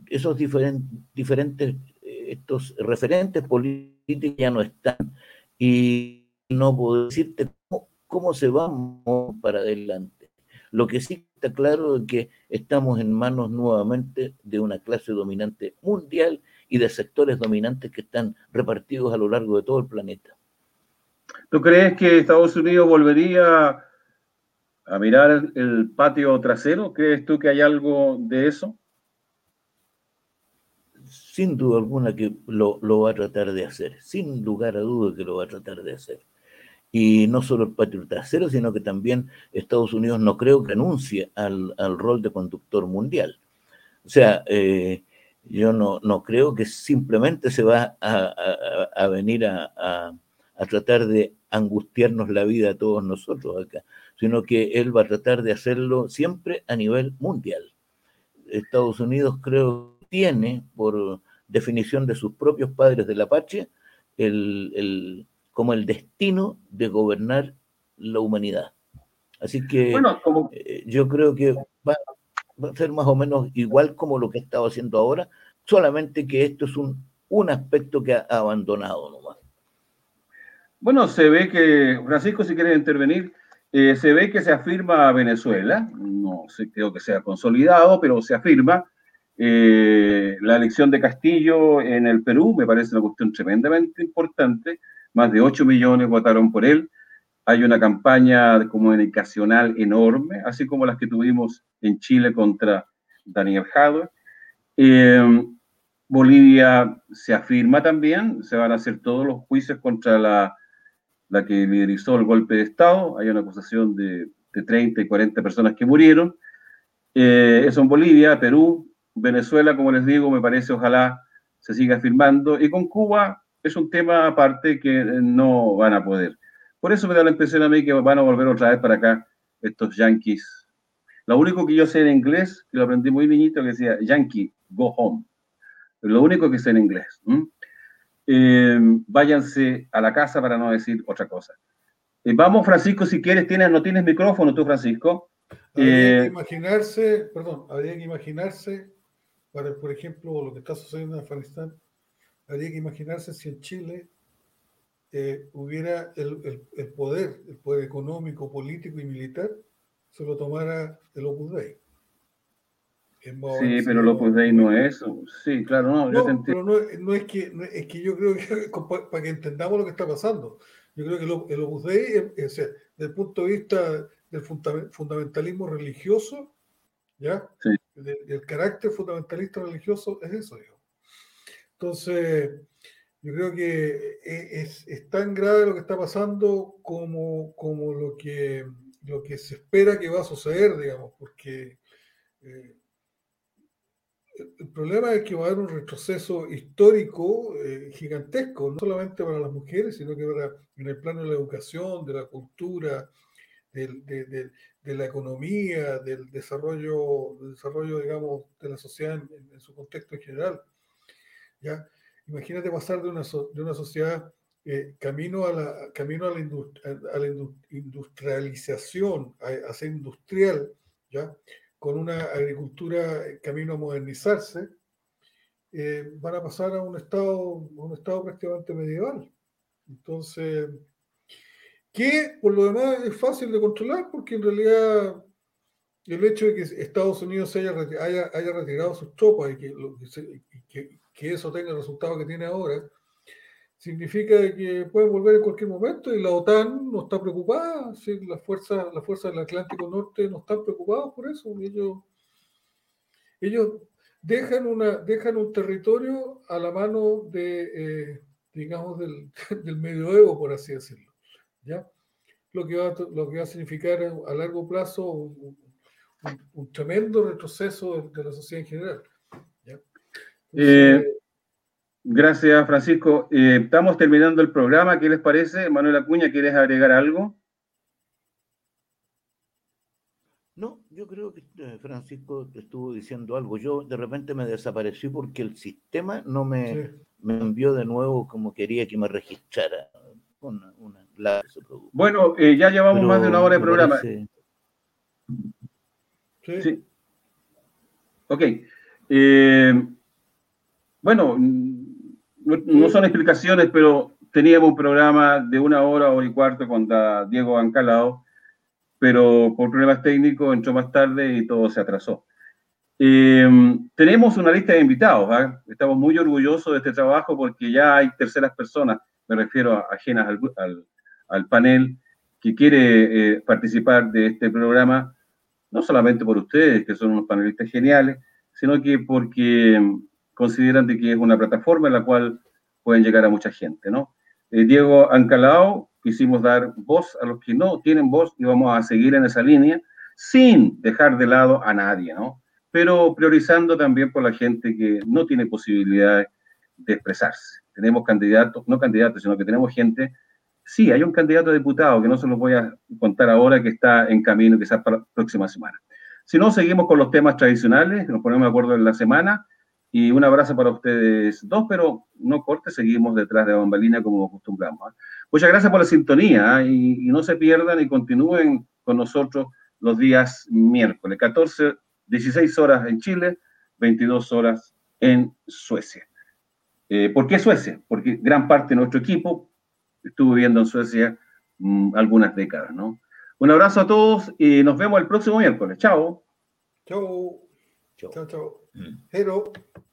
esos diferentes, estos referentes políticos ya no están y no puedo decirte cómo, cómo se va para adelante. Lo que sí está claro es que estamos en manos nuevamente de una clase dominante mundial y de sectores dominantes que están repartidos a lo largo de todo el planeta. ¿Tú crees que Estados Unidos volvería a mirar el patio trasero? ¿Crees tú que hay algo de eso? Sin duda alguna que lo, lo va a tratar de hacer, sin lugar a dudas que lo va a tratar de hacer y no solo el patio trasero, sino que también Estados Unidos no creo que anuncie al, al rol de conductor mundial. O sea, eh, yo no, no, creo que simplemente se va a, a, venir a, tratar de angustiarnos la vida a todos nosotros acá, sino que él va a tratar de hacerlo siempre a nivel mundial. Estados Unidos creo que tiene, por definición de sus propios padres de la patria, el, el como el destino de gobernar la humanidad. Así que eh, yo creo que va, a ser más o menos igual como lo que estaba haciendo ahora, solamente que esto es un, un aspecto que ha abandonado nomás. Bueno, se ve que, Francisco, si quiere intervenir, eh, se ve que se afirma Venezuela, no sé, creo que sea consolidado, pero se afirma. Eh, la elección de Castillo en el Perú me parece una cuestión tremendamente importante. Más de 8 millones votaron por él. Hay una campaña comunicacional enorme, así como las que tuvimos en Chile contra Daniel Jadwe. Eh, Bolivia se afirma también, se van a hacer todos los juicios contra la, la que liderizó el golpe de Estado. Hay una acusación de, de 30 y 40 personas que murieron. Eh, eso en Bolivia, Perú, Venezuela, como les digo, me parece, ojalá se siga firmando. Y con Cuba es un tema aparte que no van a poder. Por eso me da la impresión a mí que van a volver otra vez para acá estos yankees. Lo único que yo sé en inglés, que lo aprendí muy niñito, que decía Yankee, go home. Lo único que sé en inglés. Eh, váyanse a la casa para no decir otra cosa. Eh, vamos, Francisco, si quieres, tienes, no tienes micrófono tú, Francisco. Habría que eh, imaginarse, perdón, habría que imaginarse, para, por ejemplo, lo que está sucediendo en Afganistán, habría que imaginarse si en Chile hubiera el, el, poder, el poder económico, político y militar, se lo tomara el Opus Dei. Sí, pero el Opus Dei no es eso. Sí, claro, no. no pero no, es que, es que yo creo que, para que entendamos lo que está pasando, yo creo que el, Opus Dei, desde el punto de vista del fundamentalismo religioso, ¿ya? Sí. Del, carácter fundamentalista religioso, es eso, digo. Entonces, yo creo que e, es, tan grave lo que está pasando como, como lo, que, lo que se espera que va a suceder, digamos, porque eh, el problema es que va a haber un retroceso histórico eh, gigantesco, no solamente para las mujeres, sino que para, en el plano de la educación, de la cultura, de, la economía, del desarrollo, del desarrollo, digamos, de la sociedad en, su contexto en general. Imagínate pasar de una, de una sociedad eh, camino a la, camino a la, a la industrialización, a, ser industrial, ¿ya? con una agricultura camino a modernizarse, eh, van a pasar a un estado, un estado prácticamente medieval. Entonces, que por lo demás es fácil de controlar porque en realidad el hecho de que Estados Unidos haya, haya, retirado sus tropas y que, eso tenga el resultado que tiene ahora, significa que pueden volver en cualquier momento y la OTAN no está preocupada, las fuerzas, las fuerzas del Atlántico Norte no están preocupadas por eso, ellos, ellos dejan, una, dejan un territorio a la mano de, eh, digamos, del, del, medioevo, por así decirlo, ¿ya? Lo que va, lo que va a significar a largo plazo un, tremendo retroceso de, la sociedad en general. Eh, Gracias, Francisco. Eh, estamos terminando el programa. ¿Qué les parece? Manuel Acuña, ¿quieres agregar algo? No, yo creo que eh, Francisco estuvo diciendo algo. Yo de repente me desaparecí porque el sistema no me, envió de nuevo como quería que me registrara. bueno, eh, ya llevamos más de una hora de programa. Sí. sí. Ok. Bueno, no, son explicaciones, pero teníamos un programa de una hora, hora y cuarto con Diego Ancalao, pero por problemas técnicos entró más tarde y todo se atrasó. Eh, tenemos una lista de invitados, ¿ah? estamos muy orgullosos de este trabajo porque ya hay terceras personas, me refiero a ajenas al, panel, que quiere eh, participar de este programa, no solamente por ustedes, que son unos panelistas geniales, sino que porque consideran de que es una plataforma en la cual pueden llegar a mucha gente, ¿no? Eh, Diego Ancalao, quisimos dar voz a los que no tienen voz y vamos a seguir en esa línea sin dejar de lado a nadie, ¿no? Pero priorizando también por la gente que no tiene posibilidades de expresarse. Tenemos candidatos, no candidatos, sino que tenemos gente. Sí, hay un candidato a diputado que no se los voy a contar ahora, que está en camino quizás para la próxima semana. Si no, seguimos con los temas tradicionales, nos ponemos de acuerdo en la semana y un abrazo para ustedes dos, pero no corte, seguimos detrás de la bambalina como acostumbramos. ¿ah? Muchas gracias por la sintonía ¿ah? y, no se pierdan y continúen con nosotros los días miércoles, 14, 16 horas en Chile, 22 horas en Suecia. Eh, ¿Por qué Suecia? Porque gran parte de nuestro equipo estuvo viviendo en Suecia mm, algunas décadas, ¿no? Un abrazo a todos y nos vemos el próximo miércoles. Chao. Chao. Chao, chao. Mm.